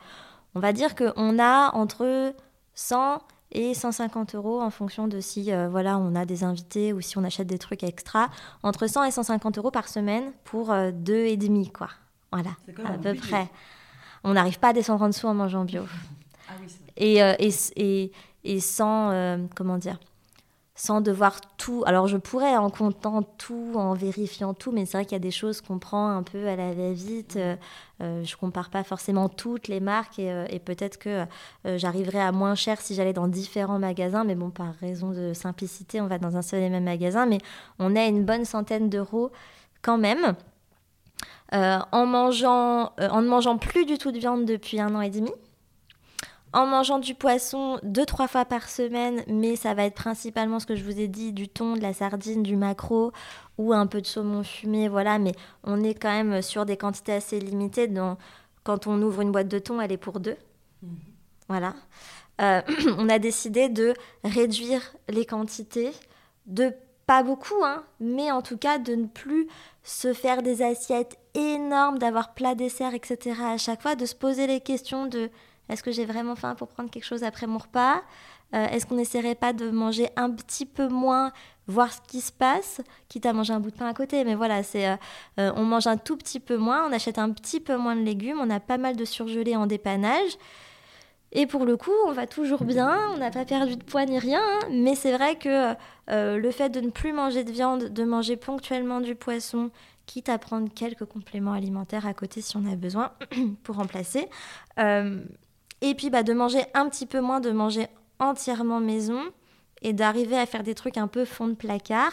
Speaker 2: on va dire qu'on a entre 100 et 150 euros en fonction de si euh, voilà, on a des invités ou si on achète des trucs extra. Entre 100 et 150 euros par semaine pour deux et demi, quoi. Voilà, à peu près. On n'arrive pas à descendre en dessous en mangeant bio
Speaker 3: Ah oui,
Speaker 2: et, et, et, et sans, comment dire, sans devoir tout. Alors je pourrais en comptant tout, en vérifiant tout, mais c'est vrai qu'il y a des choses qu'on prend un peu à la va-vite. Euh, euh, je compare pas forcément toutes les marques et, euh, et peut-être que euh, j'arriverais à moins cher si j'allais dans différents magasins, mais bon, par raison de simplicité, on va dans un seul et même magasin, mais on a une bonne centaine d'euros quand même. Euh, en, mangeant, en ne mangeant plus du tout de viande depuis un an et demi, en mangeant du poisson deux, trois fois par semaine, mais ça va être principalement ce que je vous ai dit, du thon, de la sardine, du maquereau ou un peu de saumon fumé, voilà, mais on est quand même sur des quantités assez limitées. Donc, quand on ouvre une boîte de thon, elle est pour deux. Voilà. Euh, on a décidé de réduire les quantités, de pas beaucoup, hein, mais en tout cas de ne plus se faire des assiettes énormes, d'avoir plat, dessert, etc. à chaque fois, de se poser les questions de est-ce que j'ai vraiment faim pour prendre quelque chose après mon repas? Euh, Est-ce qu'on n'essaierait pas de manger un petit peu moins, voir ce qui se passe, quitte à manger un bout de pain à côté Mais voilà, c'est euh, euh, on mange un tout petit peu moins, on achète un petit peu moins de légumes, on a pas mal de surgelés en dépannage. Et pour le coup, on va toujours bien, on n'a pas perdu de poids ni rien, hein, mais c'est vrai que le fait de ne plus manger de viande, de manger ponctuellement du poisson, quitte à prendre quelques compléments alimentaires à côté si on a besoin pour remplacer, et puis bah, de manger un petit peu moins, de manger entièrement maison et d'arriver à faire des trucs un peu fond de placard.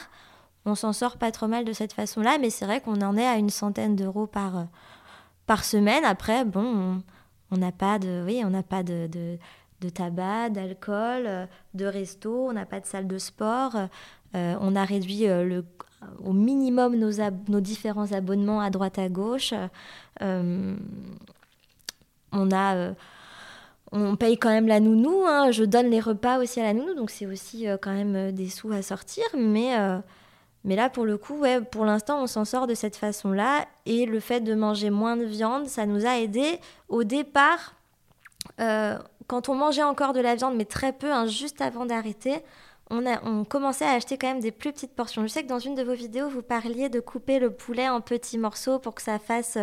Speaker 2: On s'en sort pas trop mal de cette façon-là, mais c'est vrai qu'on en est à une centaine d'euros par, euh, par semaine. Après, bon, on- n'a pas de, oui, on n'a pas de, de, de tabac, d'alcool, euh, de resto, on n'a pas de salle de sport. Euh, on a réduit le, au minimum nos, nos différents abonnements à droite à gauche. On a. on paye quand même la nounou. hein. Je donne les repas aussi à la nounou, donc c'est aussi euh, quand même euh, des sous à sortir. Mais, euh, mais là, pour le coup, ouais, pour l'instant, on s'en sort de cette façon-là. Et le fait de manger moins de viande, ça nous a aidé. Au départ, quand on mangeait encore de la viande, mais très peu, hein, juste avant d'arrêter, on, on commençait à acheter quand même des plus petites portions. Je sais que dans une de vos vidéos, vous parliez de couper le poulet en petits morceaux pour que ça fasse,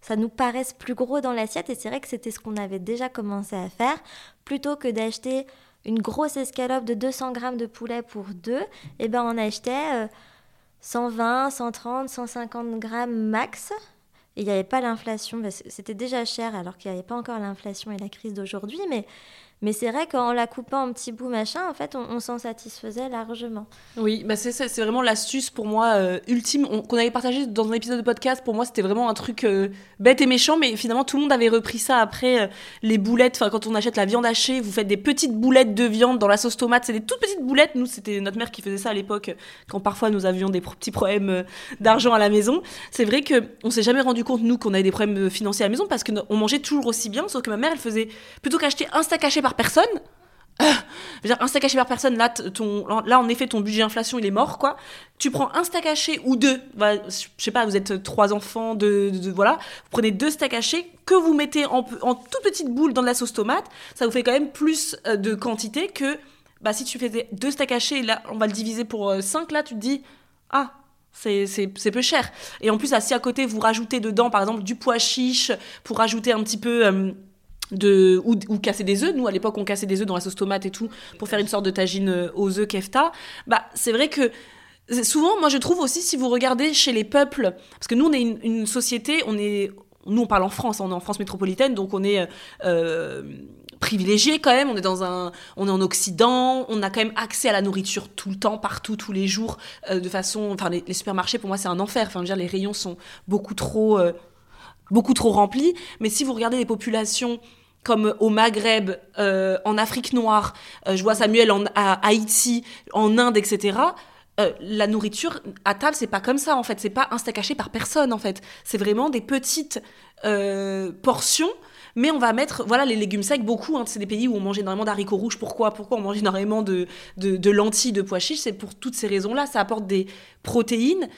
Speaker 2: ça nous paraisse plus gros dans l'assiette. Et c'est vrai que c'était ce qu'on avait déjà commencé à faire, plutôt que d'acheter une grosse escalope de 200 grammes de poulet pour deux. Et ben on achetait euh, 120, 130, 150 grammes max. Et il n'y avait pas l'inflation, c'était déjà cher alors qu'il n'y avait pas encore l'inflation et la crise d'aujourd'hui. Mais, mais c'est vrai qu'en la coupant en petits bouts, machin, en fait, on, s'en satisfaisait largement.
Speaker 1: Oui, bah c'est c'est vraiment l'astuce pour moi euh, ultime on- qu'on avait partagé dans un épisode de podcast. Pour moi, c'était vraiment un truc euh, bête et méchant, mais finalement tout le monde avait repris ça après euh, les boulettes. Enfin, quand on achète la viande hachée, vous faites des petites boulettes de viande dans la sauce tomate. C'est des toutes petites boulettes. Nous, c'était notre mère qui faisait ça à l'époque, quand parfois nous avions des petits problèmes d'argent à la maison. C'est vrai que on s'est jamais rendu compte nous qu'on avait des problèmes financiers à la maison parce que no- on mangeait toujours aussi bien, sauf que ma mère, elle faisait plutôt qu'acheter un steak haché personne. Je veux dire, un steak haché par personne, là, ton, là, en effet, ton budget inflation, il est mort, quoi. Tu prends un steak haché ou deux, bah, je sais pas, vous êtes trois enfants, de, voilà. Vous prenez deux steaks hachés que vous mettez en, toute petite boule dans de la sauce tomate. Ça vous fait quand même plus euh, de quantité que, bah, si tu faisais deux steaks hachés, là, on va le diviser pour 5, là, tu te dis, ah, c'est peu cher. Et en plus, si à côté, vous rajoutez dedans, par exemple, du pois chiche, pour rajouter un petit peu... euh, ou, casser des œufs. Nous à l'époque on cassait des œufs dans la sauce tomate et tout pour faire une sorte de tagine euh, aux œufs kefta. Bah c'est vrai que souvent moi je trouve aussi si vous regardez chez les peuples parce que nous on est une, société on est nous on parle en France on est en France métropolitaine donc on est euh, privilégié quand même. On est dans un on est en Occident on a quand même accès à la nourriture tout le temps partout tous les jours euh, de façon enfin les, supermarchés pour moi c'est un enfer. Enfin je veux dire les rayons sont beaucoup trop euh, beaucoup trop remplis. Mais si vous regardez les populations comme au Maghreb, euh, en Afrique noire, euh, je vois Samuel en, à Haïti, en Inde, etc. euh, la nourriture à table, c'est pas comme ça en fait. C'est pas un steak haché par personne en fait. C'est vraiment des petites portions. Mais on va mettre, voilà, les légumes secs, beaucoup. hein, c'est des pays où on mange énormément d'haricots rouges. Pourquoi? Pourquoi on mange énormément de, de, de lentilles, de pois chiches? C'est pour toutes ces raisons-là. Ça apporte des protéines,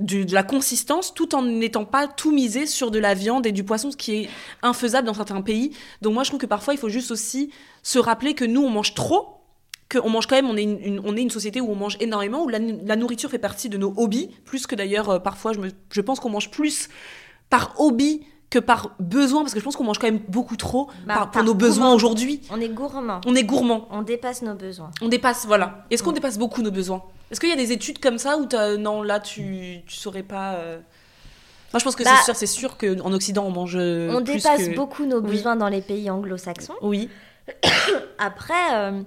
Speaker 1: du- de la consistance, tout en n'étant pas tout misé sur de la viande et du poisson, ce qui est infaisable dans certains pays. Donc moi, je trouve que parfois, il faut juste aussi se rappeler que nous, on mange trop, qu'on mange quand même, on est une, une- on est une société où on mange énormément, où la, la nourriture fait partie de nos hobbies, plus que d'ailleurs, euh, parfois, je, me- je pense qu'on mange plus par hobby que par besoin, parce que je pense qu'on mange quand même beaucoup trop
Speaker 2: Bah,
Speaker 1: par- pour nos besoins aujourd'hui.
Speaker 2: On est gourmand.
Speaker 1: On est gourmand.
Speaker 2: On dépasse nos besoins.
Speaker 1: On dépasse, voilà. Est-ce qu'on dépasse beaucoup nos besoins? Est-ce qu'il y a des études comme ça où t'as- non, là, tu, tu saurais pas. euh, Moi, je pense que
Speaker 2: Bah,
Speaker 1: c'est sûr, c'est sûr qu'en Occident, on mange. euh,
Speaker 2: on
Speaker 1: plus
Speaker 2: dépasse
Speaker 1: que-
Speaker 2: beaucoup nos
Speaker 1: Oui.
Speaker 2: besoins dans les pays anglo-saxons.
Speaker 1: Oui,
Speaker 2: Après, euh,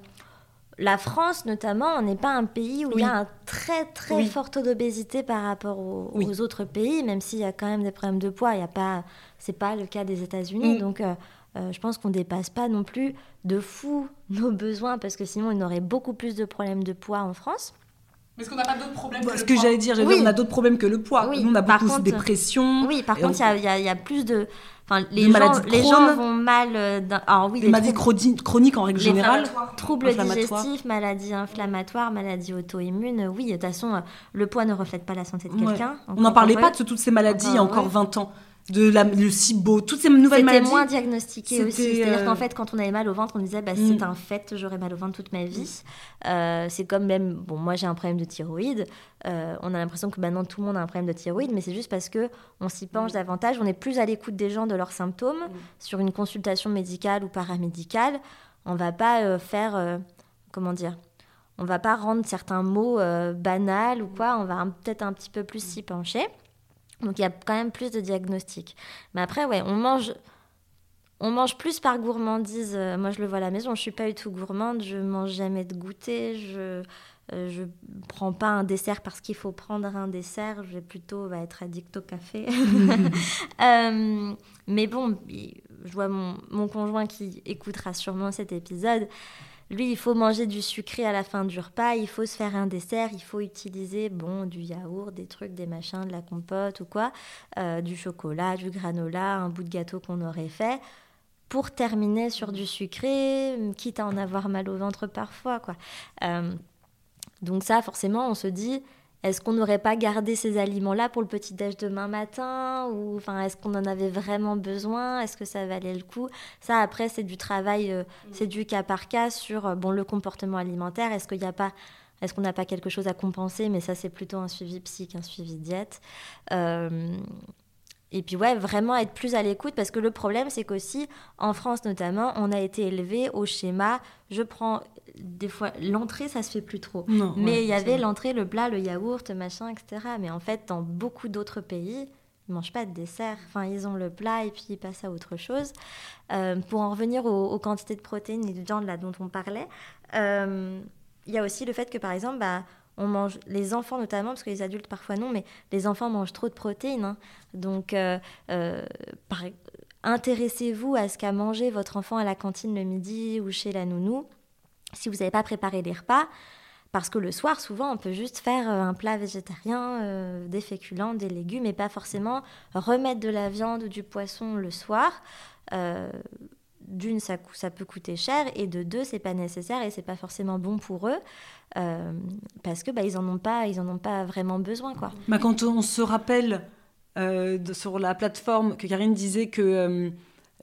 Speaker 2: la France notamment, on n'est pas un pays où il y a un très très
Speaker 1: Oui.
Speaker 2: fort taux d'obésité par rapport aux, autres pays, même s'il y a quand même des problèmes de poids. Il y a pas, c'est pas le cas des États-Unis.
Speaker 1: Mm.
Speaker 2: Donc, euh, euh, je pense qu'on dépasse pas non plus de fou nos besoins parce que sinon, il aurait beaucoup plus de problèmes de poids en France.
Speaker 1: Est-ce qu'on n'a pas d'autres problèmes
Speaker 3: Ce que j'allais dire, j'allais
Speaker 2: Oui.
Speaker 3: dire, on a d'autres problèmes que le poids.
Speaker 2: Oui,
Speaker 3: Nous, on a
Speaker 2: par
Speaker 3: beaucoup de dépression.
Speaker 2: Oui, par contre,
Speaker 3: on-
Speaker 2: il y a- il y, a- il y a plus de, enfin, les gens, les gens vont mal. euh, alors oui,
Speaker 3: les
Speaker 2: les
Speaker 3: maladies
Speaker 2: troubles-
Speaker 3: chroniques en règle
Speaker 2: Les
Speaker 3: générale.
Speaker 2: Troubles digestifs, maladies inflammatoires, maladies auto-immunes, oui, de toute façon, euh, le poids ne reflète pas la santé de
Speaker 3: Ouais.
Speaker 2: quelqu'un.
Speaker 3: On n'en parlait pas
Speaker 2: de
Speaker 3: toutes ces maladies il y a
Speaker 2: Encore
Speaker 3: encore
Speaker 2: heureux.
Speaker 3: 20 ans. De la, le SIBO, toutes ces nouvelles
Speaker 2: C'était
Speaker 3: maladies.
Speaker 2: moins diagnostiqué aussi.
Speaker 3: C'était,
Speaker 2: C'est-à-dire
Speaker 3: euh,
Speaker 2: qu'en fait, quand on avait mal au ventre, on disait bah,
Speaker 3: Mm.
Speaker 2: c'est un fait, j'aurai mal au ventre toute ma vie. Euh, c'est comme même, bon, moi j'ai un problème de thyroïde. Euh, on a l'impression que maintenant tout le monde a un problème de thyroïde, mais c'est juste parce que on s'y penche davantage, on est plus à l'écoute des gens de leurs symptômes sur une consultation médicale ou paramédicale. On va pas faire, comment dire, on va pas rendre certains mots banals ou quoi. On va peut-être un petit peu plus s'y pencher. Donc il y a quand même plus de diagnostics. Mais après, ouais, on mange, on mange plus par gourmandise. Euh, moi, je le vois à la maison. Je suis pas du tout gourmande. Je mange jamais de goûter. Je euh, je prends pas un dessert parce qu'il faut prendre un dessert. Je vais plutôt bah, être addict au café. Euh, mais bon, je vois mon, mon conjoint qui écoutera sûrement cet épisode. Lui, il faut manger du sucré à la fin du repas, il faut se faire un dessert, il faut utiliser bon du yaourt, des trucs, des machins, de la compote ou quoi, euh, du chocolat, du granola, un bout de gâteau qu'on aurait fait pour terminer sur du sucré, quitte à en avoir mal au ventre parfois, quoi. Euh, donc ça, forcément, on se dit, est-ce qu'on n'aurait pas gardé ces aliments-là pour le petit déj demain matin ou enfin est-ce qu'on en avait vraiment besoin? Est-ce que ça valait le coup? Ça après c'est du travail, euh, c'est du cas par cas sur euh, bon le comportement alimentaire. Est-ce qu'il n'y a pas est-ce qu'on n'a pas quelque chose à compenser? Mais ça, c'est plutôt un suivi psy qu'un suivi diète. Euh, et puis ouais, vraiment être plus à l'écoute parce que le problème c'est qu'aussi en France notamment, on a été élevé au schéma je prends des fois l'entrée ça se fait plus trop.
Speaker 3: Non,
Speaker 2: Mais
Speaker 3: ouais,
Speaker 2: il y avait l'entrée, le plat, le yaourt, machin, etc. Mais en fait, dans beaucoup d'autres pays, ils mangent pas de dessert. Enfin, ils ont le plat et puis ils passent à autre chose. Euh, pour en revenir aux, aux quantités de protéines et de viande là dont on parlait, euh, il y a aussi le fait que par exemple, bah, on mange les enfants notamment parce que les adultes parfois non, mais les enfants mangent trop de protéines. hein. Donc, euh, euh, intéressez-vous à ce qu'a mangé votre enfant à la cantine le midi ou chez la nounou. Si vous n'avez pas préparé les repas, parce que le soir, souvent, on peut juste faire euh, un plat végétarien, des féculents, des légumes, et pas forcément remettre de la viande ou du poisson le soir. D'une, ça, ça peut coûter cher, et de deux, c'est pas nécessaire et c'est pas forcément bon pour eux, euh, parce que bah, ils en ont pas, ils en ont pas vraiment besoin, quoi.
Speaker 3: Bah, quand on se rappelle euh, de- sur la plateforme que Karine disait que euh,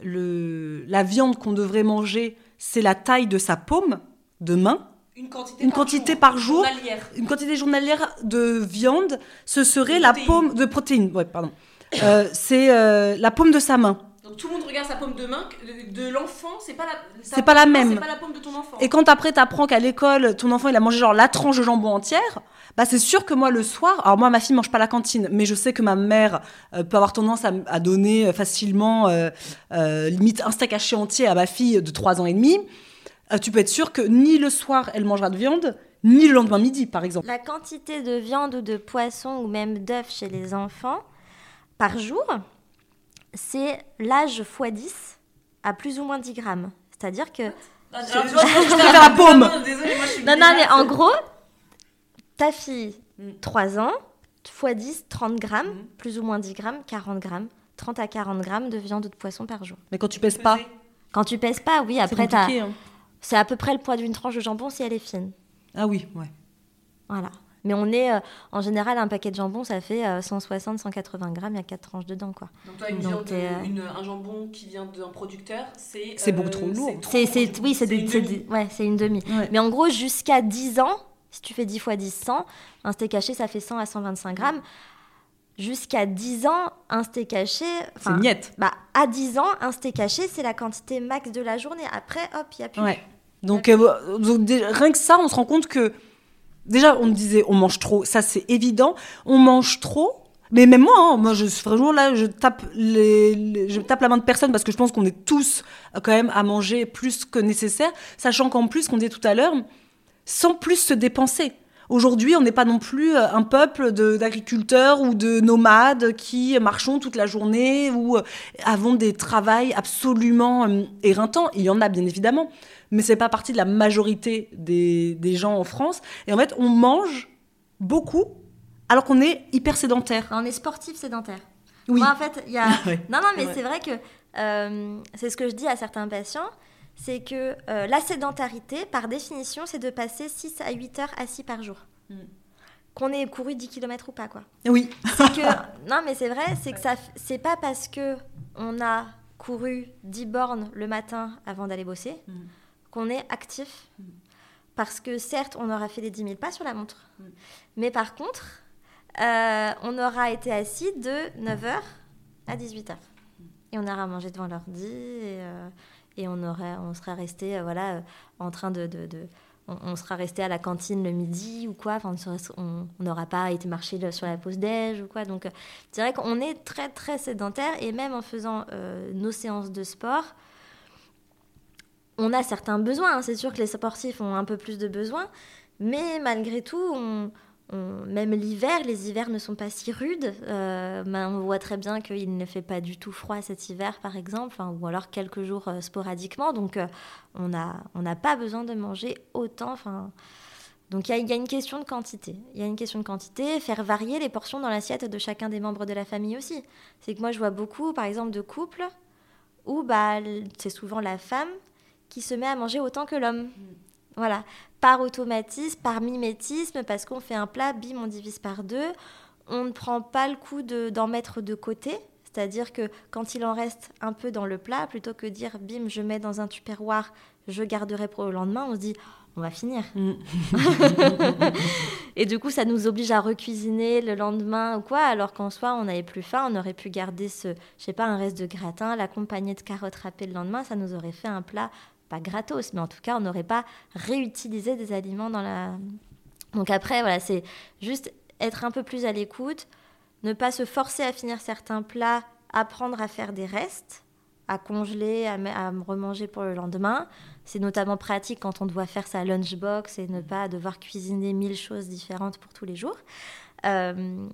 Speaker 3: le, la viande qu'on devrait manger, c'est la taille de sa paume de main.
Speaker 1: Une quantité
Speaker 3: Une
Speaker 1: par
Speaker 3: quantité
Speaker 1: jour,
Speaker 3: par jour.
Speaker 1: journalière.
Speaker 3: Une quantité journalière de viande, ce serait
Speaker 1: De
Speaker 3: la paume de protéines. Ouais, pardon. Euh, c'est euh, la paume de sa main.
Speaker 1: Tout le monde regarde sa paume de main de, de l'enfant, c'est pas la
Speaker 3: C'est pas la même.
Speaker 1: C'est pas la paume de ton enfant.
Speaker 3: Et quand après t'apprends qu'à l'école, ton enfant il a mangé genre la tranche de jambon entière, bah c'est sûr que moi le soir, alors moi ma fille mange pas à la cantine, mais je sais que ma mère euh, peut avoir tendance à, à donner euh, facilement euh, euh, limite un steak haché entier à ma fille de 3 ans et demi. Euh, tu peux être sûr que ni le soir elle mangera de viande, ni le lendemain midi par exemple.
Speaker 2: La quantité de viande ou de poisson ou même d'œufs chez les enfants par jour, c'est l'âge x 10 à plus ou moins 10 grammes. C'est-à-dire que...
Speaker 1: Alors, tu vois, je
Speaker 3: Je préfère la paume.
Speaker 1: Désolée, moi je suis
Speaker 2: Non, non, mais en gros, ta fille,
Speaker 1: Mm.
Speaker 2: 3 ans, x 10, 30 grammes,
Speaker 1: Mm.
Speaker 2: plus ou moins 10 grammes, 40 grammes, 30 à 40 grammes de viande ou de poisson par jour.
Speaker 3: Mais quand tu pèses pas,
Speaker 2: Quand tu pèses pas, oui, après, t'as-
Speaker 3: compliqué. hein.
Speaker 2: c'est à peu près le poids d'une tranche de jambon si elle est fine.
Speaker 3: Ah oui, ouais.
Speaker 2: Voilà. Mais on est, euh, en général, un paquet de jambon, ça fait 160-180 grammes, il y a 4 tranches dedans, quoi.
Speaker 1: Donc toi, une
Speaker 2: Donc,
Speaker 1: viande,
Speaker 2: euh,
Speaker 1: une- un jambon qui vient d'un producteur, c'est...
Speaker 3: C'est beaucoup trop lourd.
Speaker 2: C'est, c'est, oui, c'est, des-
Speaker 1: une demi.
Speaker 2: des- ouais, c'est une demi.
Speaker 3: Ouais.
Speaker 2: Mais en gros, jusqu'à 10 ans, si tu fais 10 fois 10, 100, un steak haché, ça fait 100 à 125 grammes. Jusqu'à 10 ans, un steak haché...
Speaker 3: C'est
Speaker 2: enfin,
Speaker 3: miette.
Speaker 2: Bah, à 10 ans, un steak haché, c'est la quantité max de la journée. Après, hop, il n'y a plus.
Speaker 3: Ouais. Donc, euh, donc, rien que ça, on se rend compte que déjà, on me disait, on mange trop. Ça, c'est évident. On mange trop. Mais même moi, hein, moi, je là, je tape les, je tape la main de personne parce que je pense qu'on est tous euh, quand même à manger plus que nécessaire, sachant qu'en plus, qu'on disait tout à l'heure, sans plus se dépenser. Aujourd'hui, on n'est pas non plus euh, un peuple d'agriculteurs ou de nomades qui marchons toute la journée ou euh, avons des travails absolument euh, éreintants. Il y en a bien évidemment, mais c'est pas partie de la majorité des, des gens en France. Et en fait, on mange beaucoup alors qu'on est hyper sédentaire.
Speaker 2: On est sportif sédentaire.
Speaker 3: Oui.
Speaker 2: Moi, en fait, il y a.
Speaker 3: Ouais.
Speaker 2: Non, non, mais
Speaker 3: Ouais.
Speaker 2: c'est vrai que euh, c'est ce que je dis à certains patients c'est que euh, la sédentarité, par définition, c'est de passer 6 à 8 heures assis par jour.
Speaker 3: Mm.
Speaker 2: Qu'on ait couru 10 km ou pas, quoi.
Speaker 3: Oui.
Speaker 2: Que, non, mais c'est vrai, c'est que ça, c'est pas parce que on a couru 10 bornes le matin avant d'aller bosser
Speaker 3: Mm.
Speaker 2: qu'on est actif. Parce que certes, on aura fait les 10 000 pas sur la montre.
Speaker 3: Mm.
Speaker 2: Mais par contre, euh, on aura été assis de 9h à 18h. Et on aura mangé devant l'ordi et, euh, et on, aurait, on sera resté euh, voilà, euh, en train de... on, sera resté à la cantine le midi ou quoi. Enfin, on n'aura pas été marcher sur la pause déj ou quoi. Donc, euh, c'est vrai qu'on est très, très sédentaire. Et même en faisant euh, nos séances de sport, on a certains besoins. hein. C'est sûr que les sportifs ont un peu plus de besoins. Mais malgré tout, on, même l'hiver, les hivers ne sont pas si rudes. Euh, ben, on voit très bien qu'il ne fait pas du tout froid cet hiver, par exemple, enfin, ou alors quelques jours euh, sporadiquement. Donc, euh, on n'a pas besoin de manger autant. Donc, il y, a- une question de quantité. Il y a une question de quantité, faire varier les portions dans l'assiette de chacun des membres de la famille aussi. C'est que moi, je vois beaucoup, par exemple, de couples où bah, c'est souvent la femme qui se met à manger autant que l'homme. Voilà, par automatisme, par mimétisme, parce qu'on fait un plat, bim, on divise par deux. On ne prend pas le coup de- d'en mettre de côté. C'est-à-dire que quand il en reste un peu dans le plat, plutôt que dire bim, je mets dans un tupperware, je garderai pour le lendemain, on se dit on va finir.
Speaker 1: Mm.
Speaker 2: Et du coup, ça nous oblige à recuisiner le lendemain ou quoi, alors qu'en soi, on n'avait plus faim, on aurait pu garder ce, je sais pas, un reste de gratin, l'accompagner de carottes râpées le lendemain, ça nous aurait fait un plat, pas gratos, mais en tout cas, on n'aurait pas réutilisé des aliments dans la. Donc après, voilà, c'est juste être un peu plus à l'écoute, ne pas se forcer à finir certains plats, apprendre à faire des restes, à congeler, à, remanger pour le lendemain. C'est notamment pratique quand on doit faire sa lunchbox et ne pas devoir cuisiner mille choses différentes pour tous les jours. Euh,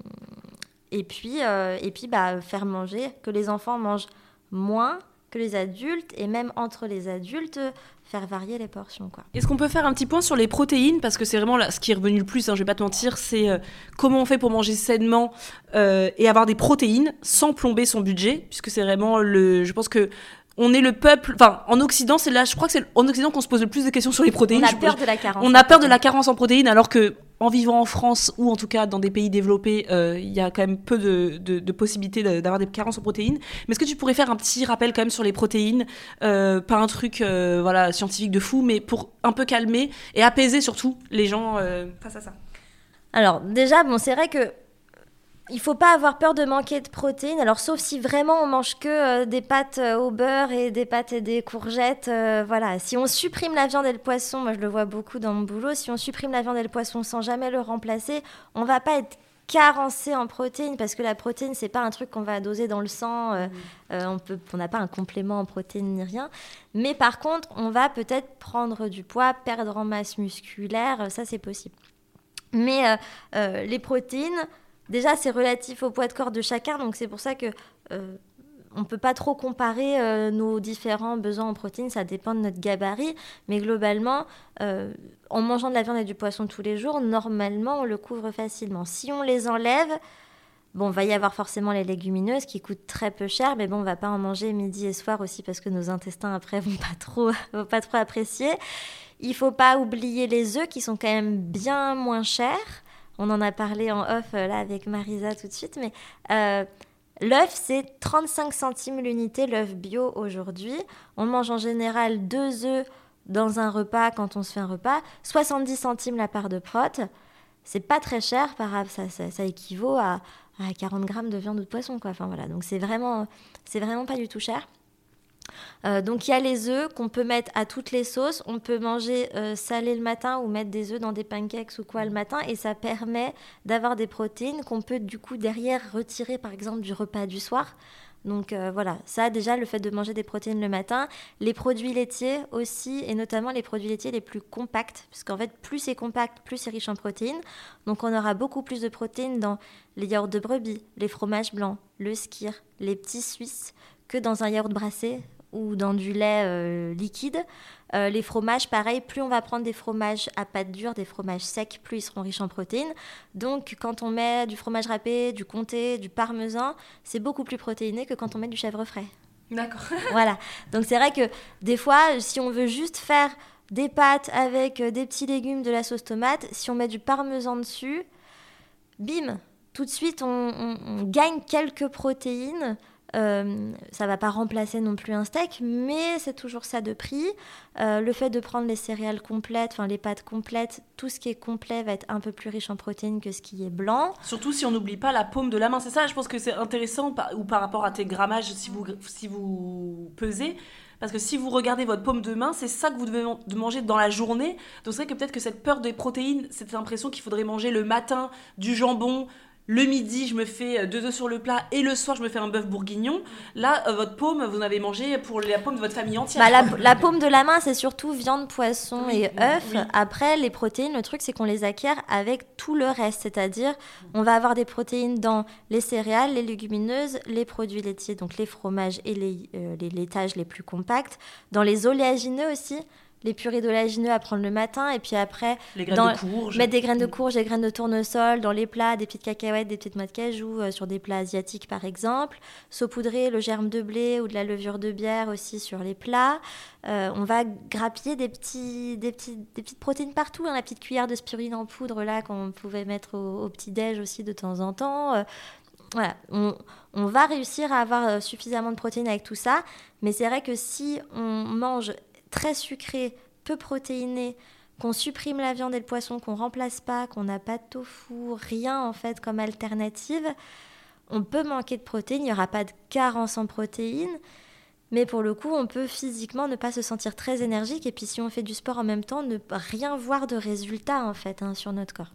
Speaker 2: et puis, euh, et puis bah, faire manger, que les enfants mangent moins les adultes, et même entre les adultes, faire varier les portions. Quoi.
Speaker 1: Est-ce qu'on peut faire un petit point sur les protéines? Parce que c'est vraiment là, ce qui est revenu le plus, hein, je vais pas te mentir, c'est euh, comment on fait pour manger sainement euh, et avoir des protéines sans plomber son budget, puisque c'est vraiment le. Je pense que. On est le peuple, enfin en Occident, c'est là, je crois que c'est en Occident qu'on se pose le plus de questions sur les protéines.
Speaker 2: On a
Speaker 1: Je-
Speaker 2: peur de la carence.
Speaker 1: on a peur de la carence en protéines, alors que en vivant en France ou en tout cas dans des pays développés, euh, il y a quand même peu de, de- de possibilités d'avoir des carences en protéines. Mais est-ce que tu pourrais faire un petit rappel quand même sur les protéines, euh, pas un truc euh, voilà scientifique de fou, mais pour un peu calmer et apaiser surtout les gens euh, face à ça?
Speaker 2: Alors déjà, bon, c'est vrai que il faut pas avoir peur de manquer de protéines. Alors sauf si vraiment on mange que euh, des pâtes euh, au beurre et des pâtes et des courgettes, euh, voilà. Si on supprime la viande et le poisson, moi je le vois beaucoup dans mon boulot, si on supprime la viande et le poisson sans jamais le remplacer, on va pas être carencé en protéines parce que la protéine c'est pas un truc qu'on va doser dans le sang euh, euh, on n'a pas un complément en protéines ni rien mais par contre on va peut-être prendre du poids perdre en masse musculaire ça c'est possible mais les protéines, déjà, c'est relatif au poids de corps de chacun, donc c'est pour ça que euh, on peut pas trop comparer euh, nos différents besoins en protéines, ça dépend de notre gabarit, mais globalement, euh, en mangeant de la viande et du poisson tous les jours, normalement, on le couvre facilement. Si on les enlève, Bon, va y avoir forcément les légumineuses qui coûtent très peu cher, mais bon, on va pas en manger midi et soir aussi parce que nos intestins après vont pas trop, vont pas trop apprécier. Il faut pas oublier les œufs qui sont quand même bien moins chers. On en a parlé en off euh, là avec Marisa tout de suite, mais euh, l'œuf c'est 35 centimes l'unité, l'œuf bio aujourd'hui. On mange en général deux œufs dans un repas quand on se fait un repas, 70 centimes la part de prot. C'est pas très cher, par ça, ça, ça équivaut à, à 40 grammes de viande ou de poisson, quoi. Enfin voilà, donc c'est vraiment, c'est vraiment pas du tout cher. Euh, donc il y a les œufs qu'on peut mettre à toutes les sauces. On peut manger euh, salé le matin ou mettre des œufs dans des pancakes ou quoi le matin et ça permet d'avoir des protéines qu'on peut du coup derrière retirer par exemple du repas du soir. Donc euh, voilà, ça déjà le fait de manger des protéines le matin, les produits laitiers aussi et notamment les produits laitiers les plus compacts puisqu'en fait plus c'est compact, plus c'est riche en protéines. Donc on aura beaucoup plus de protéines dans les yaourts de brebis, les fromages blancs, le skyr, les petits suisses que dans un yaourt brassé ou dans du lait euh, liquide. Euh, les fromages, pareil, plus on va prendre des fromages à pâte dure, des fromages secs, plus ils seront riches en protéines. Donc quand on met du fromage râpé, du comté, du parmesan, c'est beaucoup plus protéiné que quand on met du chèvre frais.
Speaker 1: D'accord.
Speaker 2: voilà. Donc c'est vrai que des fois, si on veut juste faire des pâtes avec euh, des petits légumes, de la sauce tomate, si on met du parmesan dessus, bim, tout de suite on, on- on gagne quelques protéines. Euh, ça va pas remplacer non plus un steak, mais c'est toujours ça de prix. Euh, le fait de prendre les céréales complètes, enfin les pâtes complètes, tout ce qui est complet va être un peu plus riche en protéines que ce qui est blanc.
Speaker 1: Surtout si on n'oublie pas la paume de la main. C'est ça, je pense que c'est intéressant, par- ou par rapport à tes grammages, si vous, si vous pesez. Parce que si vous regardez votre paume de main, c'est ça que vous devez man- de manger dans la journée. Donc c'est vrai que peut-être que cette peur des protéines, cette impression qu'il faudrait manger le matin du jambon le midi, je me fais euh, deux œufs sur le plat et le soir, je me fais un bœuf bourguignon. Là, euh, votre paume, vous en avez mangé pour la paume de votre famille entière.
Speaker 2: Bah, la, la paume de la main, c'est surtout viande, poisson
Speaker 1: Oui,
Speaker 2: et œufs.
Speaker 1: oui.
Speaker 2: Après, les protéines, le truc, c'est qu'on les acquiert avec tout le reste. C'est-à-dire, on va avoir des protéines dans les céréales, les légumineuses, les produits laitiers, donc les fromages et les, euh, les laitages les plus compacts. Dans les oléagineux aussi, les purées d'oléagineux à prendre le matin. Et puis après,
Speaker 1: les graines
Speaker 2: dans-
Speaker 1: de courge.
Speaker 2: Mettre des graines de courge, des graines de tournesol dans les plats, des petites cacahuètes, des petites noix de cajou euh, sur des plats asiatiques par exemple. Saupoudrer le germe de blé ou de la levure de bière aussi sur les plats. Euh, on va grappiller des, petits, des, petits, des petites protéines partout. hein, la petite cuillère de spiruline en poudre là qu'on pouvait mettre au, au petit-déj aussi de temps en temps. Euh, voilà, on, on va réussir à avoir euh, suffisamment de protéines avec tout ça. Mais c'est vrai que si on mange très sucré, peu protéiné, qu'on supprime la viande et le poisson, qu'on remplace pas, qu'on n'a pas de tofu, rien en fait comme alternative, on peut manquer de protéines, il n'y aura pas de carence en protéines, mais pour le coup, on peut physiquement ne pas se sentir très énergique. Et puis si on fait du sport en même temps, ne rien voir de résultat en fait hein, sur notre corps.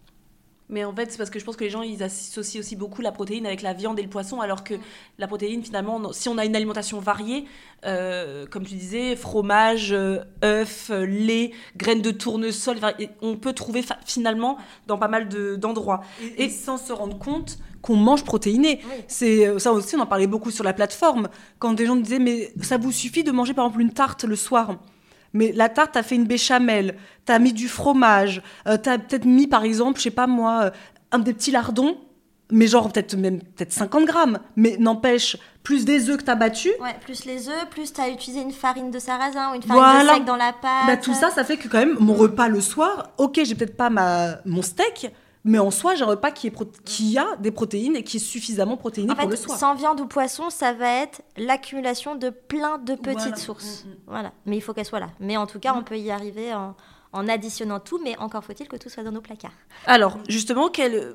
Speaker 1: Mais en fait, c'est parce que je pense que les gens, ils associent aussi beaucoup la protéine avec la viande et le poisson, alors que la protéine, finalement, si on a une alimentation variée, euh, comme tu disais, fromage, euh, œufs, euh, lait, graines de tournesol, on peut trouver finalement dans pas mal de- d'endroits.
Speaker 3: Et, et sans se rendre compte qu'on mange protéiné. C'est ça aussi, on en parlait beaucoup sur la plateforme. Quand des gens disaient, mais ça vous suffit de manger par exemple une tarte le soir? Mais la tarte, t'as fait une béchamel, t'as mis du fromage, euh, t'as peut-être mis par exemple, je sais pas moi, euh, un des petits lardons, mais genre peut-être même peut-être 50 grammes. Mais n'empêche, plus des œufs que t'as battus,
Speaker 2: Ouais, plus les œufs, plus tu as utilisé une farine de sarrasin ou une farine
Speaker 3: Voilà.
Speaker 2: de seigle dans la pâte.
Speaker 3: bah, tout ça, ça fait que quand même mon repas le soir, ok, j'ai peut-être pas ma mon steak, mais en soi, j'ai un repas qui, est pro- qui a des protéines et qui est suffisamment protéiné
Speaker 2: En
Speaker 3: pour le
Speaker 2: fait,
Speaker 3: soir.
Speaker 2: sans viande ou poisson, ça va être l'accumulation de plein de petites
Speaker 3: Voilà.
Speaker 2: sources.
Speaker 3: Mm, mm.
Speaker 2: Voilà. Mais il faut qu'elles soient là. Mais en tout cas, on peut y arriver en, en additionnant tout, mais encore faut-il que tout soit dans nos placards.
Speaker 1: Alors, justement, quelle euh,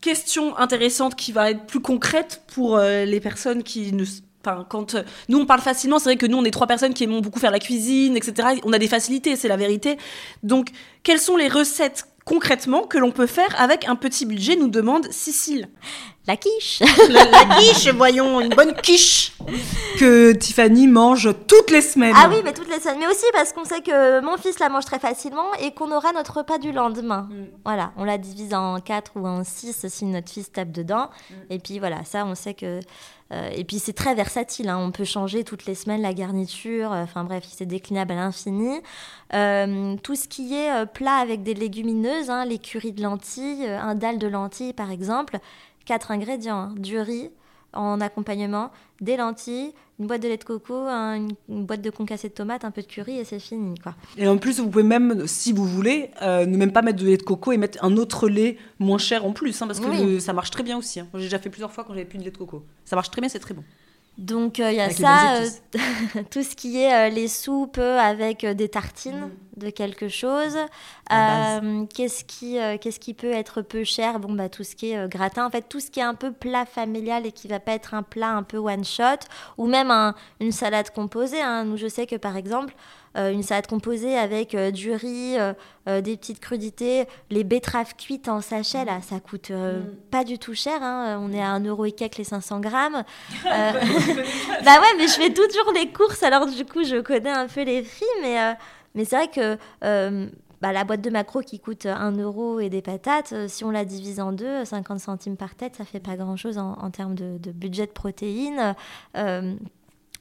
Speaker 1: question intéressante qui va être plus concrète pour euh, les personnes qui ne. Enfin, quand euh, nous on parle facilement, c'est vrai que nous on est trois personnes qui aimons beaucoup faire la cuisine, etc. On a des facilités, c'est la vérité. Donc, quelles sont les recettes concrètement que l'on peut faire avec un petit budget Nous demande Cécile.
Speaker 2: La quiche
Speaker 1: La, la quiche, voyons, une bonne quiche.
Speaker 3: que Tiffany mange toutes les semaines.
Speaker 2: Ah oui, mais toutes les semaines. Mais aussi parce qu'on sait que mon fils la mange très facilement et qu'on aura notre repas du lendemain. Voilà, on la divise en 4 ou en 6 si notre fils tape dedans. Et puis voilà, ça, on sait que. Euh, et puis c'est très versatile, hein. on peut changer toutes les semaines la garniture, euh, enfin bref, c'est déclinable à l'infini. Euh, tout ce qui est plat avec des légumineuses, hein, les de lentilles, un dalle de lentilles par exemple, quatre ingrédients, hein. du riz en accompagnement, des lentilles, une boîte de lait de coco, un- une, une boîte de concassé de tomates, un peu de curry et c'est fini quoi.
Speaker 3: Et en plus, vous pouvez même, si vous voulez, euh, ne même pas mettre de lait de coco et mettre un autre lait moins cher en plus, hein, parce que
Speaker 2: Oui.
Speaker 3: le- ça marche très bien aussi. hein. J'ai déjà fait plusieurs fois quand j'avais plus de lait de coco. Ça marche très bien, c'est très bon.
Speaker 2: Donc euh, il y a
Speaker 3: Avec
Speaker 2: ça, euh, tout ce qui est euh, les soupes euh, avec euh, des tartines de quelque chose. Euh, qu'est-ce qui, euh, qu'est-ce qui peut être peu cher? Bon bah tout ce qui est euh, gratin, en fait tout ce qui est un peu plat familial et qui va pas être un plat un peu one shot ou même un- une salade composée. hein. Nous je sais que par exemple euh, une salade composée avec euh, du riz, euh, euh, des petites crudités, les betteraves cuites en sachet là, ça coûte euh, pas du tout cher. hein. On est à 1 euro et quelques les 500 grammes. Euh, bah ouais, mais je fais toujours les courses, alors du coup, je connais un peu les prix, mais, euh, mais c'est vrai que euh, bah, la boîte de macro qui coûte 1 euro et des patates, euh, si on la divise en deux, 50 centimes par tête, ça fait pas grand-chose en, en termes de, de budget de protéines. Euh,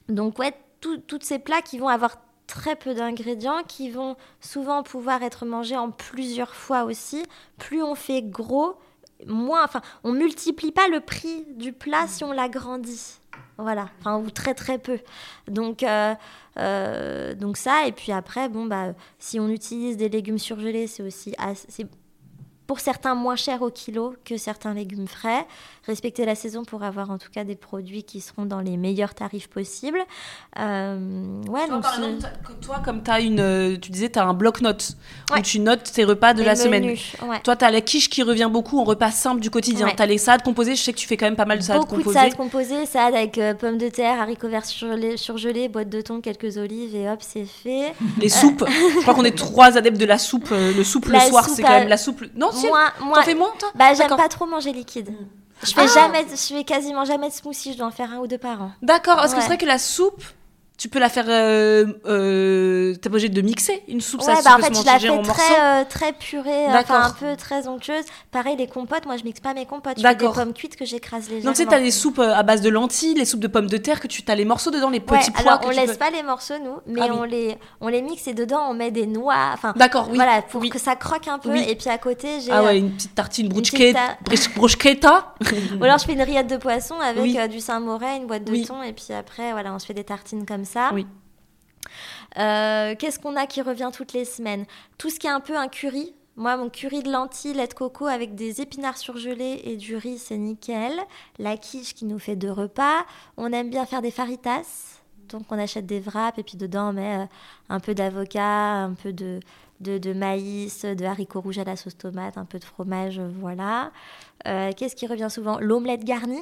Speaker 2: donc ouais, tout- tous ces plats qui vont avoir très peu d'ingrédients, qui vont souvent pouvoir être mangés en plusieurs fois aussi. Plus on fait gros, moins, enfin, on multiplie pas le prix du plat si on l'agrandit. Voilà, enfin, ou très très peu. Donc, euh, euh, donc ça, et puis après, bon, bah, si on utilise des légumes surgelés, c'est aussi assez- pour certains moins cher au kilo que certains légumes frais. Respecter la saison pour avoir en tout cas des produits qui seront dans les meilleurs tarifs possibles. Euh, ouais,
Speaker 1: Toi,
Speaker 2: donc
Speaker 1: par exemple, toi, comme as une, euh, tu disais, tu as un bloc-notes
Speaker 2: Ouais.
Speaker 1: où tu notes tes repas de
Speaker 2: les
Speaker 1: la semaine.
Speaker 2: ouais.
Speaker 1: Toi, tu as la quiche qui revient beaucoup en repas simple du quotidien.
Speaker 2: Ouais.
Speaker 1: Tu as les salades composées. Je sais que tu fais quand même pas mal de salades
Speaker 2: Beaucoup de
Speaker 1: composées.
Speaker 2: salades composées, salade avec euh, pommes de terre, haricots verts surgelés, surgelés, boîte de thon, quelques olives et hop, c'est fait.
Speaker 1: Les soupes. Je crois qu'on est trois adeptes de la soupe. euh, Le soupe le soir, c'est quand même la soupe. Non, si
Speaker 2: Moi, moi,
Speaker 1: T'en fais moins, toi
Speaker 2: bah j'aime pas trop manger liquide. Je fais jamais, je fais quasiment jamais de smoothie. Je dois en faire un ou deux par an.
Speaker 1: D'accord, parce que c'est vrai que la soupe, tu peux la faire. Euh, euh, T'es pas obligé de mixer une soupe, ça
Speaker 2: Ouais,
Speaker 1: se
Speaker 2: bah en fait, je la fais très, euh, très purée, euh, enfin un peu très onctueuse. Pareil, les compotes, moi je mixe pas mes compotes. Je fais des pommes cuites que j'écrase légèrement.
Speaker 1: Donc, tu sais, t'as les soupes euh, à base de lentilles, les soupes de pommes de terre, que tu as les morceaux dedans, les petits
Speaker 2: Ouais,
Speaker 1: pois
Speaker 2: alors
Speaker 1: que
Speaker 2: on
Speaker 1: tu
Speaker 2: laisse
Speaker 1: peux-
Speaker 2: pas les morceaux nous, mais
Speaker 1: Ah oui.
Speaker 2: on les on les mixe et dedans on met des noix, enfin
Speaker 1: D'accord, oui.
Speaker 2: voilà pour
Speaker 1: Oui.
Speaker 2: que ça croque un peu
Speaker 1: Oui.
Speaker 2: et puis à côté j'ai
Speaker 1: Ah
Speaker 2: euh,
Speaker 1: ouais, une petite tartine bruschetta.
Speaker 2: ta-
Speaker 1: bruschetta.
Speaker 2: ou alors je fais une rillette de poisson avec euh, du Saint-Moret, une boîte de thon et puis après voilà on se fait des tartines comme ça.
Speaker 1: Oui.
Speaker 2: Euh, Qu'est-ce qu'on a qui revient toutes les semaines? Tout ce qui est un peu un curry. Moi, mon curry de lentilles, lait de coco avec des épinards surgelés et du riz, c'est nickel. La quiche qui nous fait deux repas. On aime bien faire des faritas. Donc, on achète des wraps et puis dedans, on met euh, un peu d'avocat, un peu de, de, de maïs, de haricots rouges à la sauce tomate, un peu de fromage, euh, voilà. Euh, Qu'est-ce qui revient souvent? L'omelette garnie.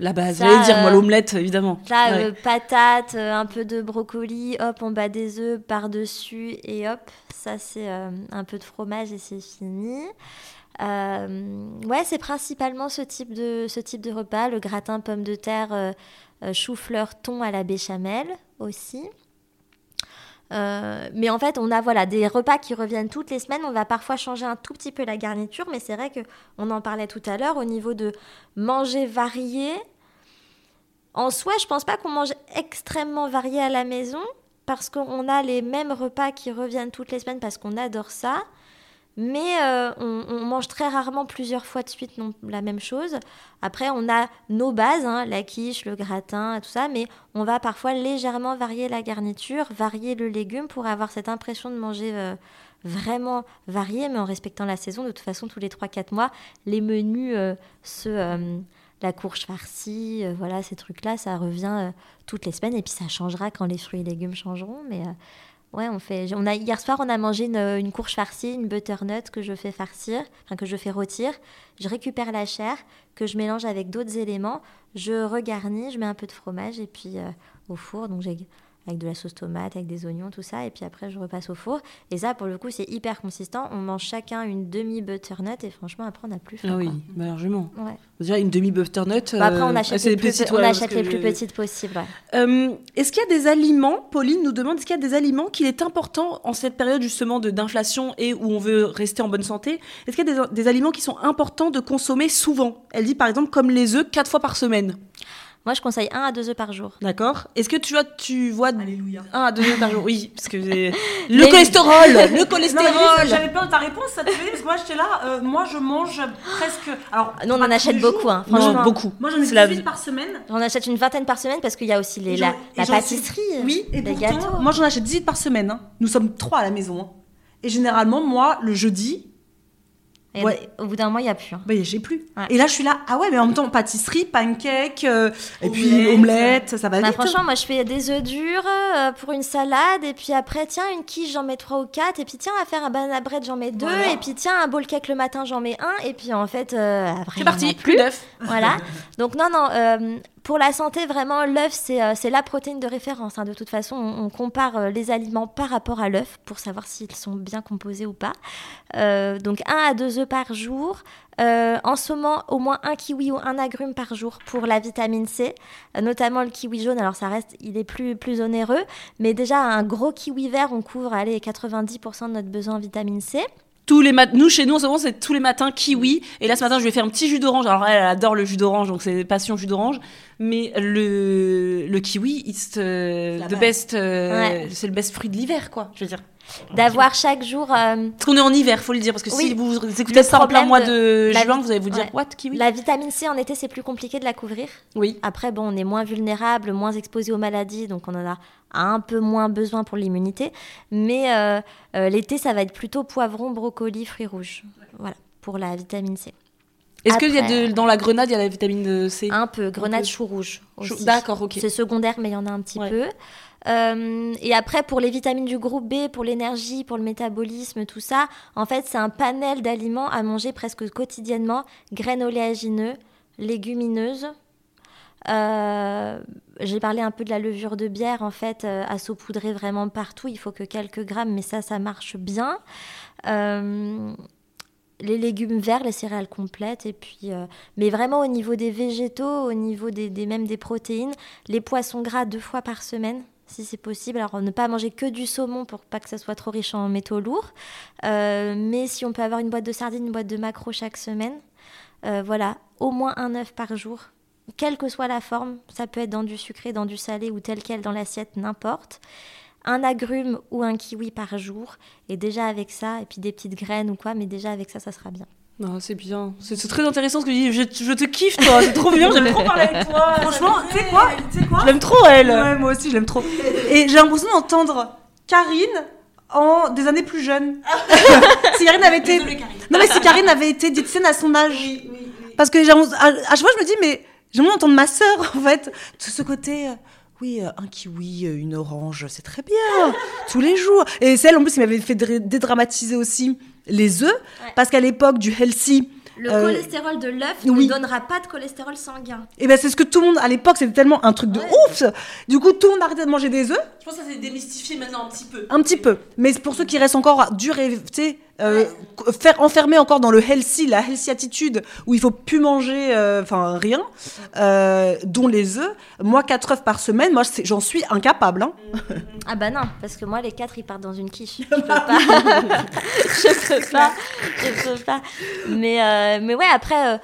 Speaker 1: La base,
Speaker 2: Ça,
Speaker 1: j'allais dire, moi,
Speaker 2: euh,
Speaker 1: l'omelette, évidemment. Ouais.
Speaker 2: euh, patates, euh, un peu de brocoli, hop, on bat des œufs par-dessus et hop, ça c'est euh, un peu de fromage et c'est fini. Ouais, c'est principalement ce type, de, ce type de repas, le gratin pomme de terre, chou-fleur, thon à la béchamel aussi. Euh, mais en fait, on a voilà des repas qui reviennent toutes les semaines. On va parfois changer un tout petit peu la garniture, mais c'est vrai que on en parlait tout à l'heure au niveau de manger varié. En soi, je pense pas qu'on mange extrêmement varié à la maison parce qu'on a les mêmes repas qui reviennent toutes les semaines parce qu'on adore ça. Mais euh, on, mange très rarement plusieurs fois de suite la même chose. Après, on a nos bases, hein, la quiche, le gratin, tout ça, mais on va parfois légèrement varier la garniture, varier le légume pour avoir cette impression de manger euh, vraiment varié, mais en respectant la saison. De toute façon, tous les 3-4 mois, les menus euh, la courge farcie, voilà, ces trucs-là, ça revient euh, toutes les semaines et puis ça changera quand les fruits et légumes changeront. Mais ouais, on fait. On a, hier soir, on a mangé une, courge farcie, une butternut que je fais farcir, enfin que je fais rôtir. Je récupère la chair, que je mélange avec d'autres éléments. Je regarnis, je mets un peu de fromage et puis euh, au four. Donc j'ai avec de la sauce tomate, avec des oignons, tout ça. Et puis après, je repasse au four. Et ça, pour le coup, c'est hyper consistant. On mange chacun une demi-butternut et franchement, après, on n'a plus faim.
Speaker 1: Ah oui, bah, largement.
Speaker 2: Ouais.
Speaker 1: Déjà, une demi-butternut.
Speaker 2: Bah, après, on
Speaker 1: euh,
Speaker 2: achète
Speaker 1: c'est
Speaker 2: les plus,
Speaker 1: petites,
Speaker 2: on
Speaker 1: ouais,
Speaker 2: achète les plus
Speaker 1: je-
Speaker 2: petites possibles. ouais.
Speaker 1: Euh, Est-ce qu'il y a des aliments, Pauline nous demande, est-ce qu'il y a des aliments qu'il est important en cette période justement de- d'inflation et où on veut rester en bonne santé? Est-ce qu'il y a des, des aliments qui sont importants de consommer souvent? Elle dit par exemple comme les œufs quatre fois par semaine.
Speaker 2: Moi, je conseille un à deux œufs par jour.
Speaker 1: D'accord Est-ce que tu vois, tu vois
Speaker 3: Alléluia.
Speaker 1: un à deux œufs par jour? Oui, parce que le
Speaker 2: Mais-
Speaker 1: cholestérol, le cholestérol.
Speaker 3: J'avais peur de ta réponse, ça te fait parce que moi j'étais là, euh, moi je mange presque. Alors,
Speaker 2: Nous, on en achète beaucoup,
Speaker 3: jours.
Speaker 2: hein,
Speaker 1: Non, beaucoup.
Speaker 3: Moi j'en ai
Speaker 1: C'est la
Speaker 3: 18
Speaker 1: vie.
Speaker 3: par semaine.
Speaker 2: J'en achète une vingtaine par semaine parce qu'il y a aussi les, la, pâtisserie,
Speaker 3: Oui, et pourtant,
Speaker 2: gâteaux.
Speaker 3: moi j'en achète 18 par semaine. hein. Nous sommes trois à la maison. hein. Et généralement, moi, le jeudi,
Speaker 2: Et
Speaker 3: ouais.
Speaker 2: Au bout d'un mois, il n'y a plus. hein.
Speaker 3: bah, j'ai plus.
Speaker 2: Ouais.
Speaker 3: Et là, je suis là, ah ouais, mais en même temps, pâtisserie, pancake, euh, et puis
Speaker 1: Omelette.
Speaker 3: ça va
Speaker 2: Bah,
Speaker 3: vite. hein.
Speaker 2: franchement, moi, je fais des œufs durs euh, pour une salade, et puis après, tiens, une quiche, j'en mets trois ou quatre, et puis tiens, à faire un banana bread, j'en mets deux,
Speaker 3: Voilà.
Speaker 2: et puis tiens, un bowl cake le matin, j'en mets un, et puis en fait, euh, après,
Speaker 1: C'est parti,
Speaker 2: plus.
Speaker 1: d'œufs.
Speaker 2: Voilà. Donc non, non, pour la santé, vraiment, l'œuf, c'est euh, la protéine de référence. hein. De toute façon, on, compare euh, les aliments par rapport à l'œuf pour savoir s'ils sont bien composés ou pas. Euh, donc un à deux œufs par jour. En ce moment, au moins un kiwi ou un agrume par jour pour la vitamine C, notamment le kiwi jaune. Alors ça reste, il est plus, plus onéreux, mais déjà un gros kiwi vert, on couvre allez, 90% de notre besoin en vitamine C.
Speaker 1: Tous les mat- nous chez nous en ce moment c'est tous les matins kiwi. Et là ce matin je vais faire un petit jus d'orange. Alors elle, elle adore le jus d'orange donc c'est passion jus d'orange. Mais le le kiwi it's euh, the best euh,
Speaker 2: Ouais.
Speaker 1: c'est le best fruit de l'hiver quoi je veux dire
Speaker 2: D'avoir chaque jour euh,
Speaker 1: parce qu'on est en hiver faut le dire parce que
Speaker 2: Oui.
Speaker 1: si vous écoutez ça en plein mois
Speaker 2: de
Speaker 1: juin
Speaker 2: vi-
Speaker 1: vous allez vous dire
Speaker 2: Ouais.
Speaker 1: what kiwi
Speaker 2: la vitamine C en été, c'est plus compliqué de la couvrir.
Speaker 1: oui
Speaker 2: Après, bon, on est moins vulnérable, moins exposé aux maladies, donc on en a un peu moins besoin pour l'immunité. Mais euh, euh, l'été, ça va être plutôt poivron, brocoli, fruits rouges. Voilà, pour la vitamine C.
Speaker 1: est-ce qu'il y a
Speaker 2: Après-
Speaker 1: de, dans la grenade il y a la vitamine C?
Speaker 2: Un peu, grenade
Speaker 1: peu.
Speaker 2: chou rouge.
Speaker 1: D'accord, ok.
Speaker 2: C'est secondaire, mais il y en a un petit
Speaker 1: Ouais.
Speaker 2: peu. Euh, et après, pour les vitamines du groupe B, pour l'énergie, pour le métabolisme, tout ça, en fait, c'est un panel d'aliments à manger presque quotidiennement. Graines oléagineux, légumineuses. Euh, J'ai parlé un peu de la levure de bière, en fait, euh, à saupoudrer vraiment partout. Il faut que quelques grammes, mais ça, ça marche bien. Les légumes verts, les céréales complètes, et puis, mais vraiment au niveau des végétaux, au niveau des, des- même des protéines, les poissons gras deux fois par semaine, si c'est possible. Alors ne pas manger que du saumon pour pas que ça soit trop riche en métaux lourds, Euh, mais si on peut avoir une boîte de sardines, une boîte de maquereaux chaque semaine, euh, voilà, au moins un œuf par jour. Quelle que soit la forme, ça peut être dans du sucré, dans du salé ou tel quel dans l'assiette, n'importe un agrume ou un kiwi par jour. Et déjà avec ça, et puis des petites graines ou quoi, mais déjà avec ça, ça sera bien.
Speaker 1: Non, c'est bien. C'est très intéressant ce que tu dis. Je, je te kiffe, toi. C'est trop bien. J'aime trop parler avec toi.
Speaker 3: Franchement, tu sais quoi quoi
Speaker 1: Je l'aime trop, elle.
Speaker 3: Ouais, moi aussi, je l'aime trop. Et j'ai l'impression d'entendre Karine en des années plus jeunes. si Karine avait été. Non, mais si Karine avait été diététicienne à son âge. Parce que j'ai- à, à chaque fois, je me dis, mais j'aimerais entendre ma sœur, en fait. De ce côté. euh, Oui, euh, un kiwi, euh, une orange, c'est très bien, tous les jours. Et celle, en plus, qui m'avait fait dra- dédramatiser aussi les œufs, parce qu'à l'époque du healthy,
Speaker 2: Le
Speaker 3: Euh,
Speaker 2: cholestérol de l'œuf
Speaker 3: oui.
Speaker 2: ne donnera pas de cholestérol sanguin.
Speaker 3: et ben c'est ce que tout le monde, à l'époque, c'était tellement un truc de ouf. Du coup, tout le monde arrêtait de manger des œufs,
Speaker 1: Je pense que ça s'est démystifié maintenant un petit peu.
Speaker 3: Un petit peu. Mais pour ceux qui restent encore dur et, tu sais, euh, faire enfermer encore dans le healthy, la healthy attitude, où il faut plus manger, euh, enfin rien, euh, dont les œufs. Moi, 4 œufs par semaine, moi, j'en suis incapable. Hein.
Speaker 2: Ah bah non, parce que moi les quatre ils partent dans une quiche. Je peux pas. je peux pas. Je peux pas. Mais, mais ouais, après,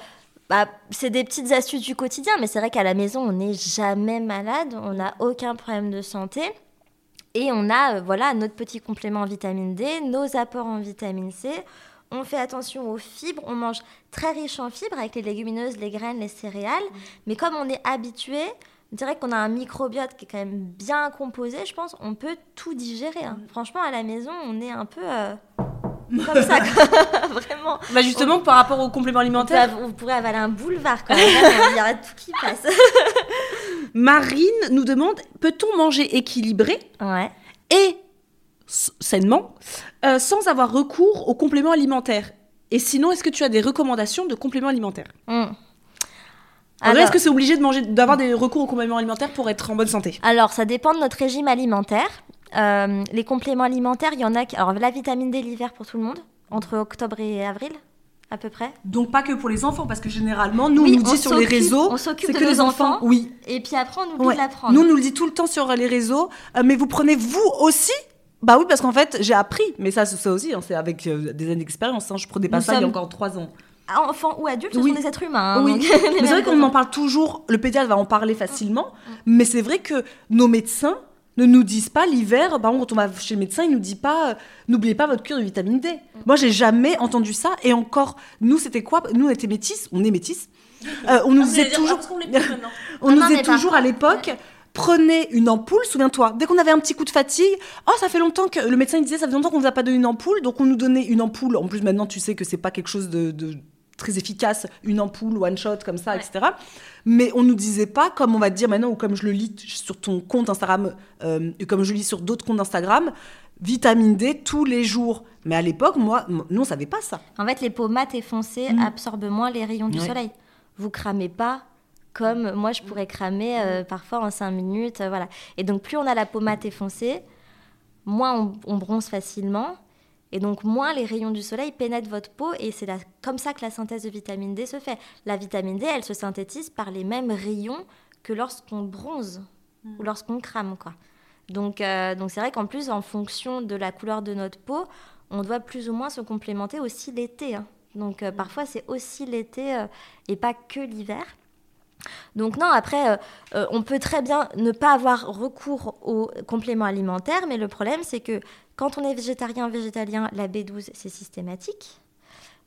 Speaker 2: bah, c'est des petites astuces du quotidien. Mais c'est vrai qu'à la maison, on n'est jamais malade. On n'a aucun problème de santé. Et on a euh, voilà notre petit complément en vitamine D, nos apports en vitamine C. On fait attention aux fibres. On mange très riche en fibres avec les légumineuses, les graines, les céréales. Mais comme on est habitué, on dirait qu'on a un microbiote qui est quand même bien composé, je pense. On peut tout digérer. hein. Franchement, à la maison, on est un peu euh, comme ça. quoi. Vraiment.
Speaker 1: Bah justement, par rapport aux compléments
Speaker 2: On, peut
Speaker 1: alimentaires,
Speaker 2: av- on pourrait avaler un boulevard quand même. Il y aurait tout qui passe.
Speaker 1: Marine nous demande peut-on manger équilibré
Speaker 2: Ouais.
Speaker 1: et sainement euh, sans avoir recours aux compléments alimentaires Et sinon, est-ce que tu as des recommandations de compléments alimentaires?
Speaker 2: Hmm. Alors-
Speaker 1: Est-ce que c'est obligé de manger, d'avoir des recours aux compléments alimentaires pour être en bonne santé?
Speaker 2: Alors, ça dépend de notre régime alimentaire. Euh, les compléments alimentaires, il y en a. qui- Alors, la vitamine D l'hiver pour tout le monde, entre octobre et avril, à peu près.
Speaker 3: Donc, pas que pour les enfants, parce que généralement, nous,
Speaker 2: Oui,
Speaker 3: on nous dit sur les réseaux.
Speaker 2: on s'occupe de
Speaker 3: que
Speaker 2: nos
Speaker 3: les enfants.
Speaker 2: enfants.
Speaker 3: Oui.
Speaker 2: Et puis après, on oublie
Speaker 3: Ouais.
Speaker 2: de la prendre.
Speaker 3: Nous, on nous le dit tout le temps sur les réseaux. euh, mais vous prenez vous aussi Bah oui, parce qu'en fait, j'ai appris. Mais ça, c'est ça aussi, hein, c'est avec euh, des années d'expérience. hein, je prenais pas
Speaker 2: Nous
Speaker 3: ça il y a encore trois ans.
Speaker 2: Ah, Enfants ou adultes, ce
Speaker 3: Oui.
Speaker 2: sont des êtres humains. hein,
Speaker 3: Oui,
Speaker 2: donc-
Speaker 3: mais c'est vrai qu'on en parle toujours, le pédiatre va en parler facilement, mais c'est vrai que nos médecins ne nous disent pas l'hiver, par exemple quand on va chez le médecin, il nous dit pas, euh, n'oubliez pas votre cure de vitamine D. Moi j'ai jamais entendu ça, et encore, nous c'était quoi? Nous on était métis, on est métis, Euh, on nous disait toujours, on nous disait toujours à l'époque, prenez une ampoule, souviens-toi, dès qu'on avait un petit coup de fatigue, oh ça fait longtemps que, le médecin il disait, ça fait longtemps qu'on vous a pas donné une ampoule, donc on nous donnait une ampoule, en plus maintenant tu sais que c'est pas quelque chose de, de très efficace, une ampoule, one shot, comme ça, etc. Mais on nous disait pas, comme on va te dire maintenant, ou comme je le lis sur ton compte Instagram, euh, et comme je lis sur d'autres comptes Instagram, vitamine D tous les jours. Mais à l'époque, moi, nous on savait pas ça.
Speaker 2: En fait, les peaux mates et foncées
Speaker 3: Mm.
Speaker 2: absorbent moins les rayons du
Speaker 3: Ouais.
Speaker 2: soleil. Vous cramez pas comme moi je pourrais cramer euh, parfois en 5 minutes. euh, voilà. Et donc, plus on a la peau mate et foncée, moins on, on bronze facilement. Et donc, moins les rayons du soleil pénètrent votre peau. Et c'est comme ça que la synthèse de vitamine D se fait. La vitamine D, elle se synthétise par les mêmes rayons que lorsqu'on bronze ou lorsqu'on crame. Quoi. Donc, euh, donc c'est vrai qu'en plus, en fonction de la couleur de notre peau, on doit plus ou moins se complémenter aussi l'été. hein. Donc euh, parfois c'est aussi l'été euh, et pas que l'hiver. Donc non, après, euh, euh, on peut très bien ne pas avoir recours aux compléments alimentaires, mais le problème c'est que quand on est végétarien, végétalien, la B12 c'est systématique.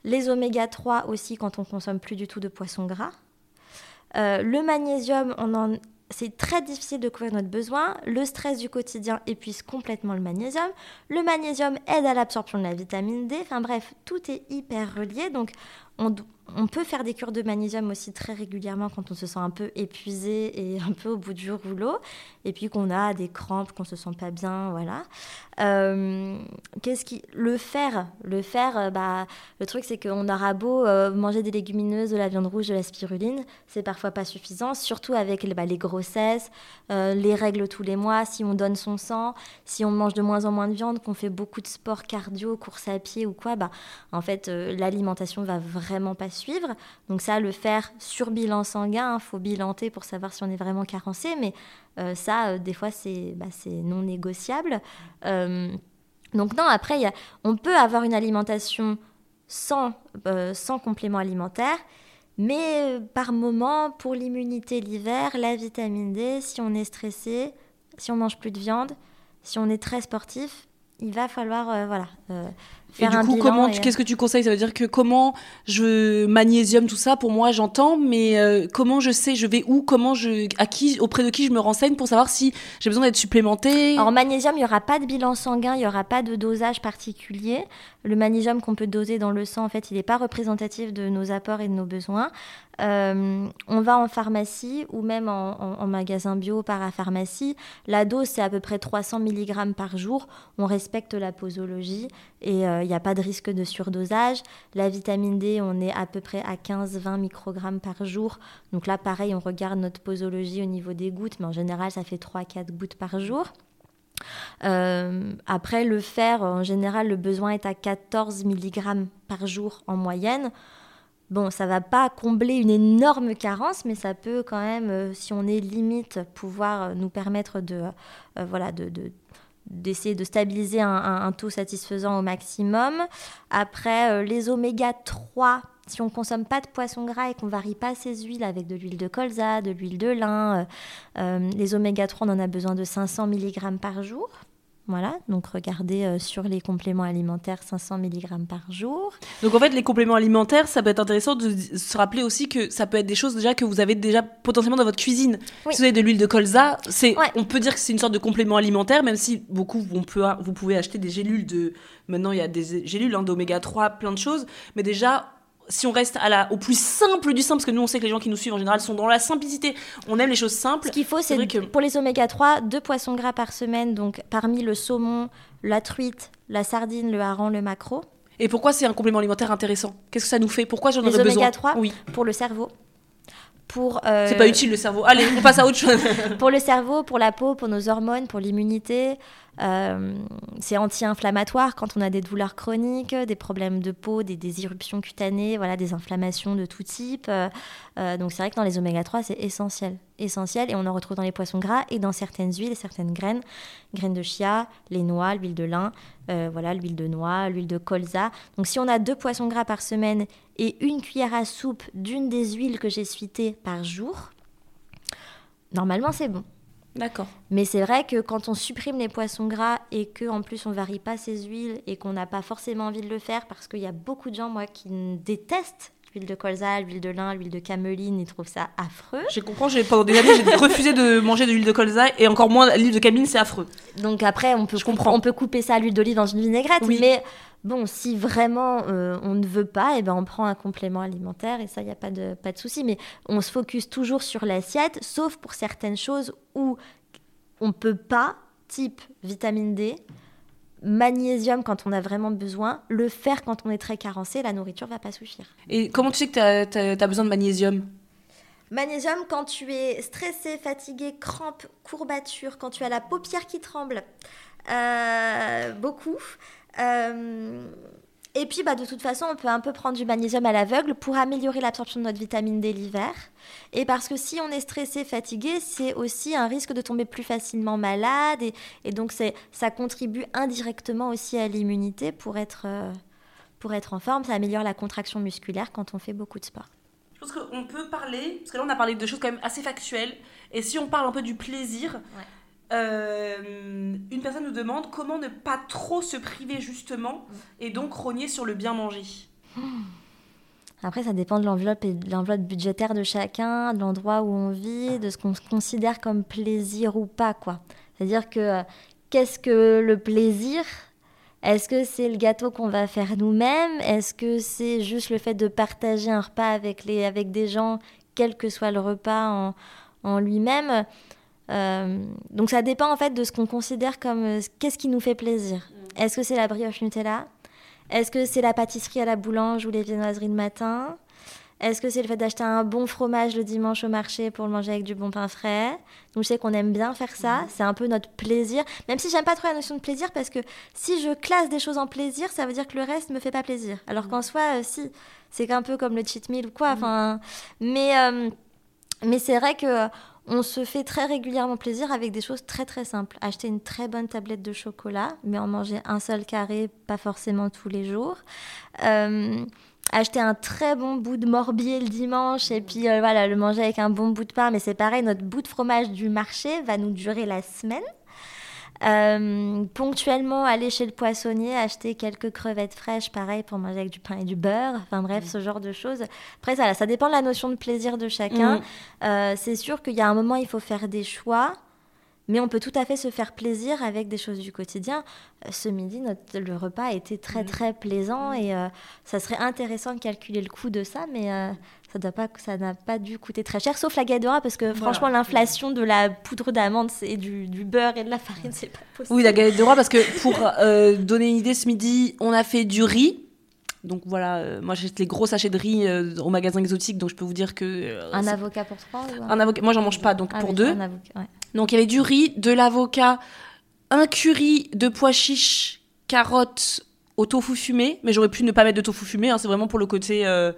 Speaker 2: Les oméga 3 aussi quand on consomme plus du tout de poissons gras. Euh, le magnésium, c'est très difficile de couvrir notre besoin. Le stress du quotidien épuise complètement le magnésium. Le magnésium aide à l'absorption de la vitamine D. Enfin bref, tout est hyper relié. Donc on, peut faire des cures de magnésium aussi très régulièrement quand on se sent un peu épuisé et un peu au bout du rouleau, et puis qu'on a des crampes, qu'on se sent pas bien, voilà. Euh, Qu'est-ce qui le fer, le fer, euh, bah le truc c'est qu'on aura beau euh, manger des légumineuses, de la viande rouge, de la spiruline, c'est parfois pas suffisant, surtout avec les, bah, les grossesses, les règles tous les mois, si on donne son sang, si on mange de moins en moins de viande, qu'on fait beaucoup de sport cardio, course à pied ou quoi, bah en fait l'alimentation va vraiment pas suivre. Donc ça, le faire sur bilan sanguin, il faut bilanter pour savoir si on est vraiment carencé, mais euh, ça, euh, des fois, c'est bah, non négociable. Euh, donc non, après, on peut avoir une alimentation sans, sans complément alimentaire, mais par moment, pour l'immunité l'hiver, la vitamine D, si on est stressé, si on mange plus de viande, si on est très sportif, il va falloir voilà,
Speaker 1: Et du coup, comment,
Speaker 2: et-
Speaker 1: tu- qu'est-ce que tu conseilles? Ça veut dire que comment je magnésium tout ça pour moi j'entends, mais euh, comment je sais je vais où? Comment je à qui auprès de qui je me renseigne pour savoir si j'ai besoin d'être supplémentée?
Speaker 2: En magnésium, il n'y aura pas de bilan sanguin, il n'y aura pas de dosage particulier. Le magnésium qu'on peut doser dans le sang, en fait, il n'est pas représentatif de nos apports et de nos besoins. Euh, on va en pharmacie ou même en, en- en magasin bio, parapharmacie. La dose, c'est à peu près 300 mg par jour. On respecte la posologie et euh, il n'y a pas de risque de surdosage. La vitamine D, on est à peu près à 15-20 microgrammes par jour. Donc là, pareil, on regarde notre posologie au niveau des gouttes, mais en général, ça fait 3-4 gouttes par jour. Euh, après, le fer, en général, le besoin est à 14 mg par jour en moyenne. Bon, ça va pas combler une énorme carence, mais ça peut quand même, euh, si on est limite, pouvoir euh, nous permettre de, euh, voilà, de- d'essayer de stabiliser un, taux satisfaisant au maximum. Après, euh, les oméga 3, si on consomme pas de poisson gras et qu'on varie pas ses huiles avec de l'huile de colza, de l'huile de lin, euh, euh, les oméga 3, on en a besoin de 500 mg par jour. Voilà, donc regardez euh, sur les compléments alimentaires 500 mg par jour.
Speaker 1: Donc en fait, les compléments alimentaires, ça peut être intéressant de se rappeler aussi que ça peut être des choses déjà que vous avez déjà potentiellement dans votre cuisine.
Speaker 2: Oui.
Speaker 1: Si vous avez de l'huile de colza, c'est,
Speaker 2: Ouais.
Speaker 1: on peut dire que c'est une sorte de complément alimentaire, même si beaucoup on peut, vous pouvez acheter des gélules de. Maintenant, il y a des gélules hein, d'oméga 3, plein de choses, mais déjà. Si on reste à la, au plus simple du simple, parce que nous on sait que les gens qui nous suivent en général sont dans la simplicité, on aime les choses simples.
Speaker 2: Ce qu'il faut, c'est
Speaker 1: que-
Speaker 2: pour les oméga 3, deux poissons gras par semaine, donc parmi le saumon, la truite, la sardine, le hareng, le maquereau.
Speaker 1: Et pourquoi c'est un complément alimentaire intéressant? Qu'est-ce que ça nous fait? Pourquoi j'en
Speaker 2: Les
Speaker 1: aurais besoin?
Speaker 2: oméga 3
Speaker 1: Oui,
Speaker 2: Pour le cerveau. Pour, euh,
Speaker 1: c'est pas utile le cerveau. Allez, on passe à autre chose.
Speaker 2: pour le cerveau, pour la peau, pour nos hormones, pour l'immunité. Euh, c'est anti-inflammatoire quand on a des douleurs chroniques, des problèmes de peau, des, des éruptions cutanées, voilà, des inflammations de tout type. Euh, euh, donc c'est vrai que dans les oméga 3, c'est essentiel. Essentiel et on en retrouve dans les poissons gras et dans certaines huiles et certaines graines. Graines de chia, les noix, l'huile de lin, voilà, l'huile de noix, l'huile de colza. Donc si on a deux poissons gras par semaine et une cuillère à soupe d'une des huiles que j'ai citées par jour, normalement c'est bon.
Speaker 1: D'accord.
Speaker 2: Mais c'est vrai que quand on supprime les poissons gras et que en plus on varie pas ses huiles et qu'on n'a pas forcément envie de le faire parce qu'il y a beaucoup de gens moi qui détestent l'huile de colza, l'huile de lin, l'huile de cameline, ils trouvent ça affreux.
Speaker 1: Je comprends, pendant des années, j'ai refusé de manger de l'huile de colza et encore moins l'huile de cameline, c'est affreux.
Speaker 2: Donc après on peut
Speaker 1: Je
Speaker 2: couper-
Speaker 1: comprends.
Speaker 2: on peut couper ça à l'huile d'olive dans une vinaigrette
Speaker 1: Oui.
Speaker 2: mais bon si vraiment euh, on ne veut pas et ben on prend un complément alimentaire et ça il y a pas de pas de souci mais on se focus toujours sur l'assiette sauf pour certaines choses où on peut pas type vitamine D magnésium quand on a vraiment besoin, le fer quand on est très carencé, la nourriture va pas suffire.
Speaker 1: Et comment tu sais que tu as, besoin de magnésium?
Speaker 2: Magnésium quand tu es stressé, fatigué, crampes, courbatures, quand tu as la paupière qui tremble, euh, beaucoup. Euh, et puis bah, de toute façon, on peut un peu prendre du magnésium à l'aveugle pour améliorer l'absorption de notre vitamine D l'hiver. Et parce que si on est stressé, fatigué, c'est aussi un risque de tomber plus facilement malade. Et, et donc ça contribue indirectement aussi à l'immunité pour être, euh, pour être en forme. Ça améliore la contraction musculaire quand on fait beaucoup de sport.
Speaker 1: Je pense qu'on peut parler, parce que là on a parlé de choses quand même assez factuelles, et si on parle un peu du plaisir, euh, une personne nous demande comment ne pas trop se priver justement, et donc rogner sur le bien manger.
Speaker 2: Après, ça dépend de l'enveloppe et de l'enveloppe budgétaire de chacun, de l'endroit où on vit, de ce qu'on considère comme plaisir ou pas, quoi. C'est-à-dire que euh, qu'est-ce que le plaisir? Est-ce que c'est le gâteau qu'on va faire nous-mêmes? Est-ce que c'est juste le fait de partager un repas avec, les, avec des gens, quel que soit le repas en, en lui-même? Euh, Donc ça dépend en fait de ce qu'on considère comme euh, qu'est-ce qui nous fait plaisir. Est-ce que c'est la brioche Nutella? Est-ce que c'est la pâtisserie à la boulange ou les viennoiseries le matin? Est-ce que c'est le fait d'acheter un bon fromage le dimanche au marché pour le manger avec du bon pain frais? Donc je sais qu'on aime bien faire ça, c'est un peu notre plaisir. Même si j'aime pas trop la notion de plaisir parce que si je classe des choses en plaisir, ça veut dire que le reste me fait pas plaisir. Alors qu'en soi, euh, si, c'est un peu comme le cheat meal ou quoi. Enfin, mais mais c'est vrai que on se fait très régulièrement plaisir avec des choses très très simples. Acheter une très bonne tablette de chocolat, mais en manger un seul carré, pas forcément tous les jours. Euh, acheter un très bon bout de morbier le dimanche et puis euh, voilà le manger avec un bon bout de pain. Mais c'est pareil, notre bout de fromage du marché va nous durer la semaine. Euh, ponctuellement aller chez le poissonnier, acheter quelques crevettes fraîches, pareil, pour manger avec du pain et du beurre. Enfin bref, ce genre de choses. Après, ça, ça dépend de la notion de plaisir de chacun.
Speaker 1: Mhm.
Speaker 2: Euh, c'est sûr qu'il y a un moment, il faut faire des choix. Mais on peut tout à fait se faire plaisir avec des choses du quotidien. Euh, Ce midi, notre, le repas a été très très plaisant et euh, ça serait intéressant de calculer le coût de ça, mais euh, ça doit pas, ça n'a pas dû coûter très cher, sauf la Gaïdora, parce que franchement, l'inflation de la poudre d'amande et du, du beurre et de la farine, c'est pas possible.
Speaker 1: Oui, la galette de roi, parce que pour euh, donner une idée, ce midi, on a fait du riz. Donc voilà, euh, moi j'ai les gros sachets de riz euh, au magasin exotique, donc je peux vous dire que. euh,
Speaker 2: Un avocat pour trois ou
Speaker 1: un avocat. Moi j'en mange pas, donc
Speaker 2: Ah
Speaker 1: pour
Speaker 2: oui,
Speaker 1: deux.
Speaker 2: un avocat, ouais.
Speaker 1: Donc il y avait du riz, de l'avocat, un curry de pois chiches, carottes au tofu fumé, mais j'aurais pu ne pas mettre de tofu fumé, hein, c'est vraiment pour le côté, euh,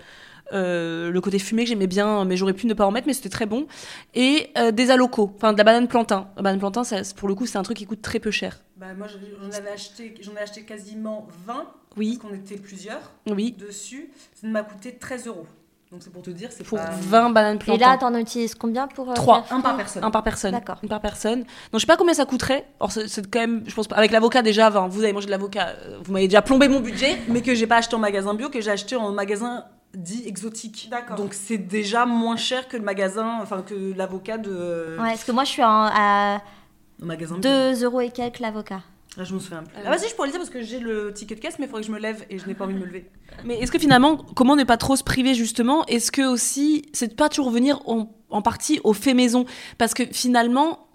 Speaker 1: euh, le côté fumé que j'aimais bien, mais j'aurais pu ne pas en mettre, mais c'était très bon. Et euh, des alocos, enfin de la banane plantain. La banane plantain, ça, pour le coup, c'est un truc qui coûte très peu cher.
Speaker 3: Bah, moi, je- j'en avais acheté, j'en ai acheté quasiment 20,
Speaker 1: Oui,
Speaker 3: parce qu'on était plusieurs
Speaker 1: oui.
Speaker 3: dessus. Ça m'a coûté 13 euros. Donc c'est pour te dire, c'est
Speaker 1: Pour
Speaker 3: pas...
Speaker 1: 20 bananes
Speaker 2: Et
Speaker 1: plantain.
Speaker 2: là, t'en utilises combien pour euh,
Speaker 1: Trois.
Speaker 2: faire
Speaker 3: Un par personne.
Speaker 1: Un par personne.
Speaker 2: D'accord.
Speaker 1: Une par personne. Donc je sais pas combien ça coûterait. Or c'est quand même, je pense. Avec l'avocat déjà, enfin, vous avez mangé de l'avocat, euh, vous m'avez déjà plombé mon budget.
Speaker 3: Mais que j'ai pas acheté en magasin bio, que j'ai acheté en magasin dit exotique.
Speaker 4: D'accord.
Speaker 3: Donc c'est déjà moins cher que le magasin, enfin que l'avocat de...
Speaker 2: Ouais, parce que moi, je suis en- à
Speaker 3: au magasin bio.
Speaker 2: 2 euros et quelques l'avocat.
Speaker 3: Ah, je me souviens plus.
Speaker 1: Ah
Speaker 3: Ah, vas-y, je pourrais le dire parce que j'ai le ticket de caisse, mais il faudrait que je me lève et je n'ai pas envie de me lever.
Speaker 1: Mais est-ce que finalement, comment ne pas trop se priver justement? Est-ce que aussi, c'est de pas toujours revenir en, en partie au fait maison? Parce que finalement,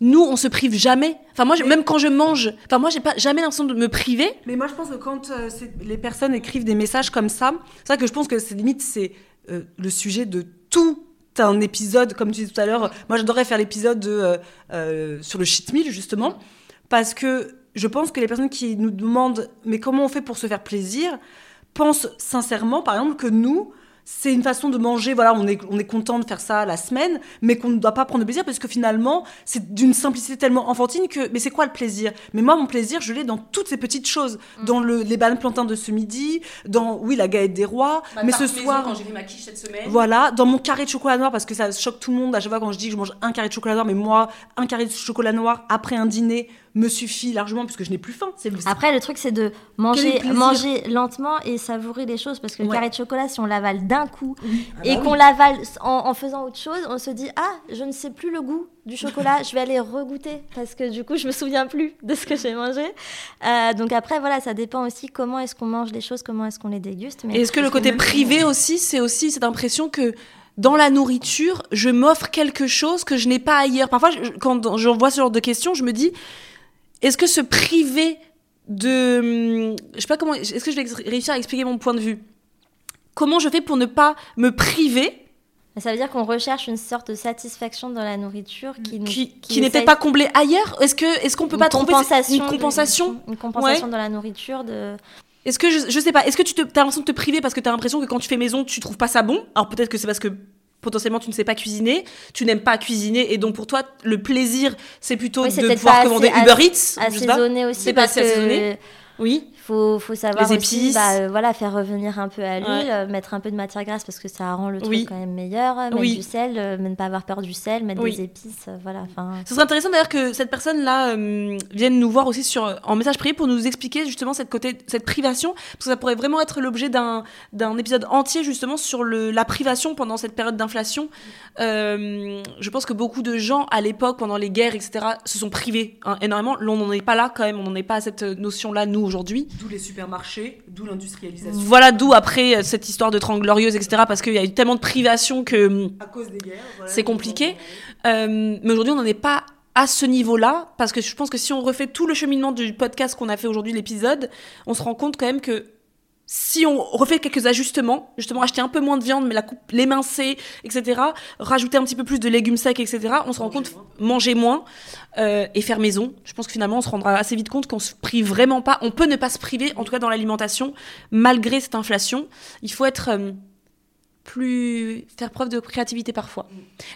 Speaker 1: nous, on se prive jamais. Enfin moi,
Speaker 3: Mais-
Speaker 1: même quand je mange, enfin moi, j'ai pas jamais l'impression de me priver.
Speaker 3: Mais moi, je pense que quand euh, les personnes écrivent des messages comme ça, c'est vrai que je pense que c'est limite, c'est euh, le sujet de tout un épisode, comme tu disais tout à l'heure. Moi, j'adorerais faire l'épisode de, euh, euh, sur le cheat meal, justement, parce que je pense que les personnes qui nous demandent mais comment on fait pour se faire plaisir pensent sincèrement, par exemple, que nous, c'est une façon de manger, voilà, on est, on est content de faire ça la semaine, mais qu'on ne doit pas prendre de plaisir parce que finalement, c'est d'une simplicité tellement enfantine que, mais c'est quoi le plaisir? Mais moi, mon plaisir, je l'ai dans toutes ces petites choses, dans le, les bananes plantains de ce midi, dans, oui, la galette des rois, mais ce soir,
Speaker 1: quand j'ai fait ma quiche cette semaine.
Speaker 3: voilà, dans mon carré de chocolat noir, parce que ça choque tout le monde à chaque fois quand je dis que je mange un carré de chocolat noir, mais moi, un carré de chocolat noir après un dîner me suffit largement puisque je n'ai plus faim. C'est
Speaker 2: Après, le truc, c'est de manger, manger lentement et savourer les choses. Parce que le carré de chocolat, si on l'avale d'un coup
Speaker 3: Ah
Speaker 2: et
Speaker 3: bah
Speaker 2: qu'on
Speaker 3: oui.
Speaker 2: l'avale en, en faisant autre chose, on se dit Ah, je ne sais plus le goût du chocolat, je vais aller regoûter. Parce que du coup, je me souviens plus de ce que j'ai mangé. Euh, donc après, voilà, ça dépend aussi comment est-ce qu'on mange les choses, comment est-ce qu'on les déguste. Mais
Speaker 1: Et est-ce que le côté privé aussi, c'est aussi cette impression que dans la nourriture, je m'offre quelque chose que je n'ai pas ailleurs? Parfois, je- quand je vois ce genre de questions, je me dis, est-ce que se priver de, hum, je sais pas comment, est-ce que je vais réussir à expliquer mon point de vue? Comment je fais pour ne pas me priver,
Speaker 2: ça veut dire qu'on recherche une sorte de satisfaction dans la nourriture qui, nous,
Speaker 1: qui, qui n'est
Speaker 2: essaye-
Speaker 1: peut-être pas comblée ailleurs? Est-ce que, est-ce qu'on peut
Speaker 2: une
Speaker 1: pas
Speaker 2: compensation
Speaker 1: une
Speaker 2: de-
Speaker 1: compensation
Speaker 2: une compensation
Speaker 1: Ouais.
Speaker 2: dans la nourriture de
Speaker 1: Est-ce que je, je sais pas, est-ce que tu te, as l'impression de te priver parce que tu as l'impression que quand tu fais maison, tu trouves pas ça bon? Alors peut-être que c'est parce que potentiellement tu ne sais pas cuisiner, tu n'aimes pas cuisiner et donc pour toi le plaisir c'est plutôt
Speaker 2: Oui, c'est
Speaker 1: de pouvoir commander Uber Eats,
Speaker 2: assaisonné aussi
Speaker 1: C'est pas
Speaker 2: parce
Speaker 1: assez assaisonné
Speaker 2: que
Speaker 1: Oui.
Speaker 2: Faut, faut savoir
Speaker 1: Les
Speaker 2: aussi, bah, euh, voilà, faire revenir un peu à l'huile,
Speaker 1: Ouais.
Speaker 2: euh, mettre un peu de matière grasse parce que ça rend le truc
Speaker 1: Oui.
Speaker 2: quand même meilleur, euh, mettre
Speaker 1: Oui.
Speaker 2: du sel, euh, ne pas avoir peur du sel, mettre
Speaker 1: Oui.
Speaker 2: des épices, euh, voilà.
Speaker 1: Ce serait intéressant d'ailleurs que cette personne-là vienne nous voir aussi sur, en message privé pour nous expliquer justement cette, côté, cette privation, parce que ça pourrait vraiment être l'objet d'un, d'un épisode entier justement sur le, la privation pendant cette période d'inflation. Je pense que beaucoup de gens à l'époque, pendant les guerres, etc., se sont privés hein, énormément. Là, on n'en est pas là quand même, on n'en est pas à cette notion-là, nous, aujourd'hui.
Speaker 3: D'où les supermarchés, d'où l'industrialisation.
Speaker 1: Voilà d'où après euh, cette histoire de Trente Glorieuses, etc., parce qu'il y a eu tellement de privation que...
Speaker 3: À cause des guerres. voilà.
Speaker 1: C'est compliqué. Euh, mais aujourd'hui, on n'en est pas à ce niveau-là, parce que je pense que si on refait tout le cheminement du podcast qu'on a fait aujourd'hui, l'épisode, on se rend compte quand même que si on refait quelques ajustements, justement acheter un peu moins de viande, mais la coupe, l'émincer, etc., rajouter un petit peu plus de légumes secs, etc., on se rend compte, manger moins euh, et faire maison. Je pense que finalement, on se rendra assez vite compte qu'on se prive vraiment pas. On peut ne pas se priver, en tout cas dans l'alimentation, malgré cette inflation. Il faut être euh, plus faire preuve de créativité parfois.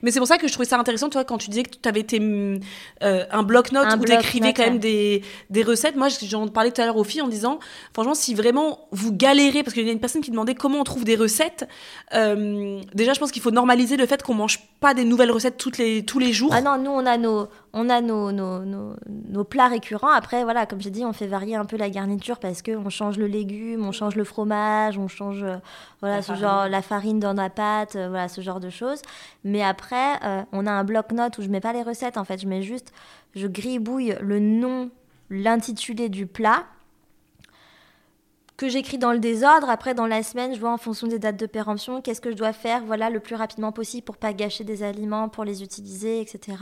Speaker 1: Mais c'est pour ça que je trouvais ça intéressant, toi, quand tu disais que tu avais tes, hum, euh, un bloc-notes où tu écrivais quand même des, des recettes. Moi, j'en parlais tout à l'heure aux filles en disant, franchement, si vraiment vous galérez, parce qu'il y a une personne qui demandait comment on trouve des recettes, euh, déjà, je pense qu'il faut normaliser le fait qu'on mange pas des nouvelles recettes toutes les, tous les jours.
Speaker 2: Ah non, nous, on a nos, on a nos, nos, nos, nos plats récurrents. Après, voilà, comme j'ai dit, on fait varier un peu la garniture parce qu'on change le légume, on change le fromage, on change euh, voilà,
Speaker 3: La
Speaker 2: ce
Speaker 3: farine.
Speaker 2: genre, la farine dans la pâte, euh, voilà, ce genre de choses. Mais après, euh, on a un bloc-notes où je mets pas les recettes, en fait. Je mets juste, je gribouille le nom, l'intitulé du plat que j'écris dans le désordre. Après, dans la semaine, je vois en fonction des dates de péremption, qu'est-ce que je dois faire, voilà, le plus rapidement possible pour pas gâcher des aliments, pour les utiliser, etc.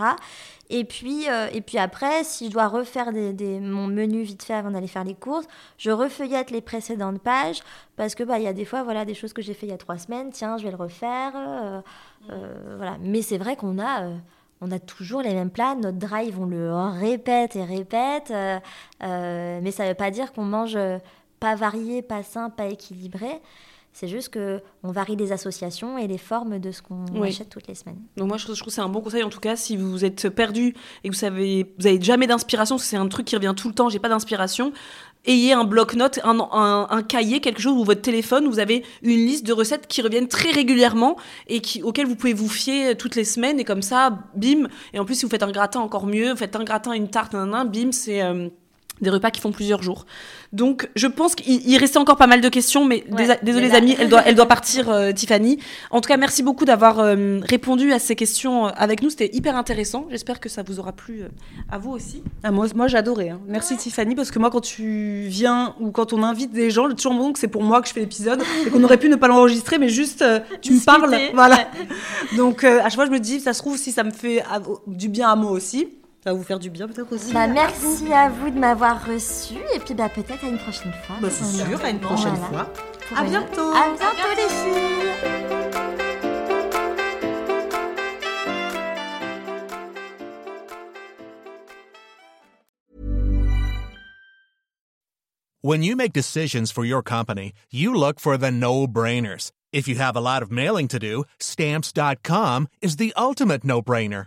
Speaker 2: Et puis, euh, et puis après, si je dois refaire mon menu vite fait avant d'aller faire les courses, je refeuillette les précédentes pages parce que bah y a des fois, voilà, des choses que j'ai fait il y a trois semaines. Tiens, je vais le refaire. euh, euh, voilà. Mais c'est vrai qu'on a on a toujours les mêmes plats, notre drive, on le répète et répète, mais ça ne veut pas dire qu'on mange pas varié, pas sain, pas équilibré. C'est juste que on varie les associations et les formes de ce qu'on
Speaker 1: Oui.
Speaker 2: achète toutes les semaines.
Speaker 1: Donc moi, je trouve je trouve que c'est un bon conseil, en tout cas, si vous êtes perdu et que vous savez, vous avez jamais d'inspiration, c'est un truc qui revient tout le temps, j'ai pas d'inspiration, ayez un bloc-notes, un, un, un cahier, quelque chose, ou votre téléphone, où vous avez une liste de recettes qui reviennent très régulièrement et qui, auxquelles vous pouvez vous fier toutes les semaines, et comme ça, bim, et en plus, si vous faites un gratin, encore mieux, vous faites un gratin, une tarte, nanana, bim, c'est... euh, des repas qui font plusieurs jours. Donc, je pense qu'il il restait encore pas mal de questions, mais
Speaker 2: Ouais,
Speaker 1: désolé
Speaker 2: là-
Speaker 1: amis, elle doit, elle doit partir, euh, Tiffany. En tout cas, merci beaucoup d'avoir euh, répondu à ces questions euh, avec nous. C'était hyper intéressant. J'espère que ça vous aura plu euh, à vous aussi.
Speaker 3: Ah, moi, moi j'adorais. hein. Merci Tiffany, parce que moi, quand tu viens ou quand on invite des gens, j'ai toujours que c'est pour moi que je fais l'épisode et qu'on aurait pu ne pas l'enregistrer, mais juste tu me parles. Voilà. Donc, à chaque fois, je me dis, ça se trouve, si ça me fait du bien à moi aussi, ça va vous faire du bien peut-être aussi.
Speaker 2: Bah, merci à vous de m'avoir reçu et puis bah, peut-être à une prochaine fois.
Speaker 3: Bah, c'est sûr, à une
Speaker 2: une-
Speaker 3: prochaine
Speaker 2: voilà.
Speaker 3: fois.
Speaker 2: Pour
Speaker 3: À
Speaker 2: une-
Speaker 3: bientôt.
Speaker 2: À bientôt les filles.
Speaker 5: When you make decisions for your company, you look for the no brainers. If you have a lot of mailing to do, stamps.com is the ultimate no brainer.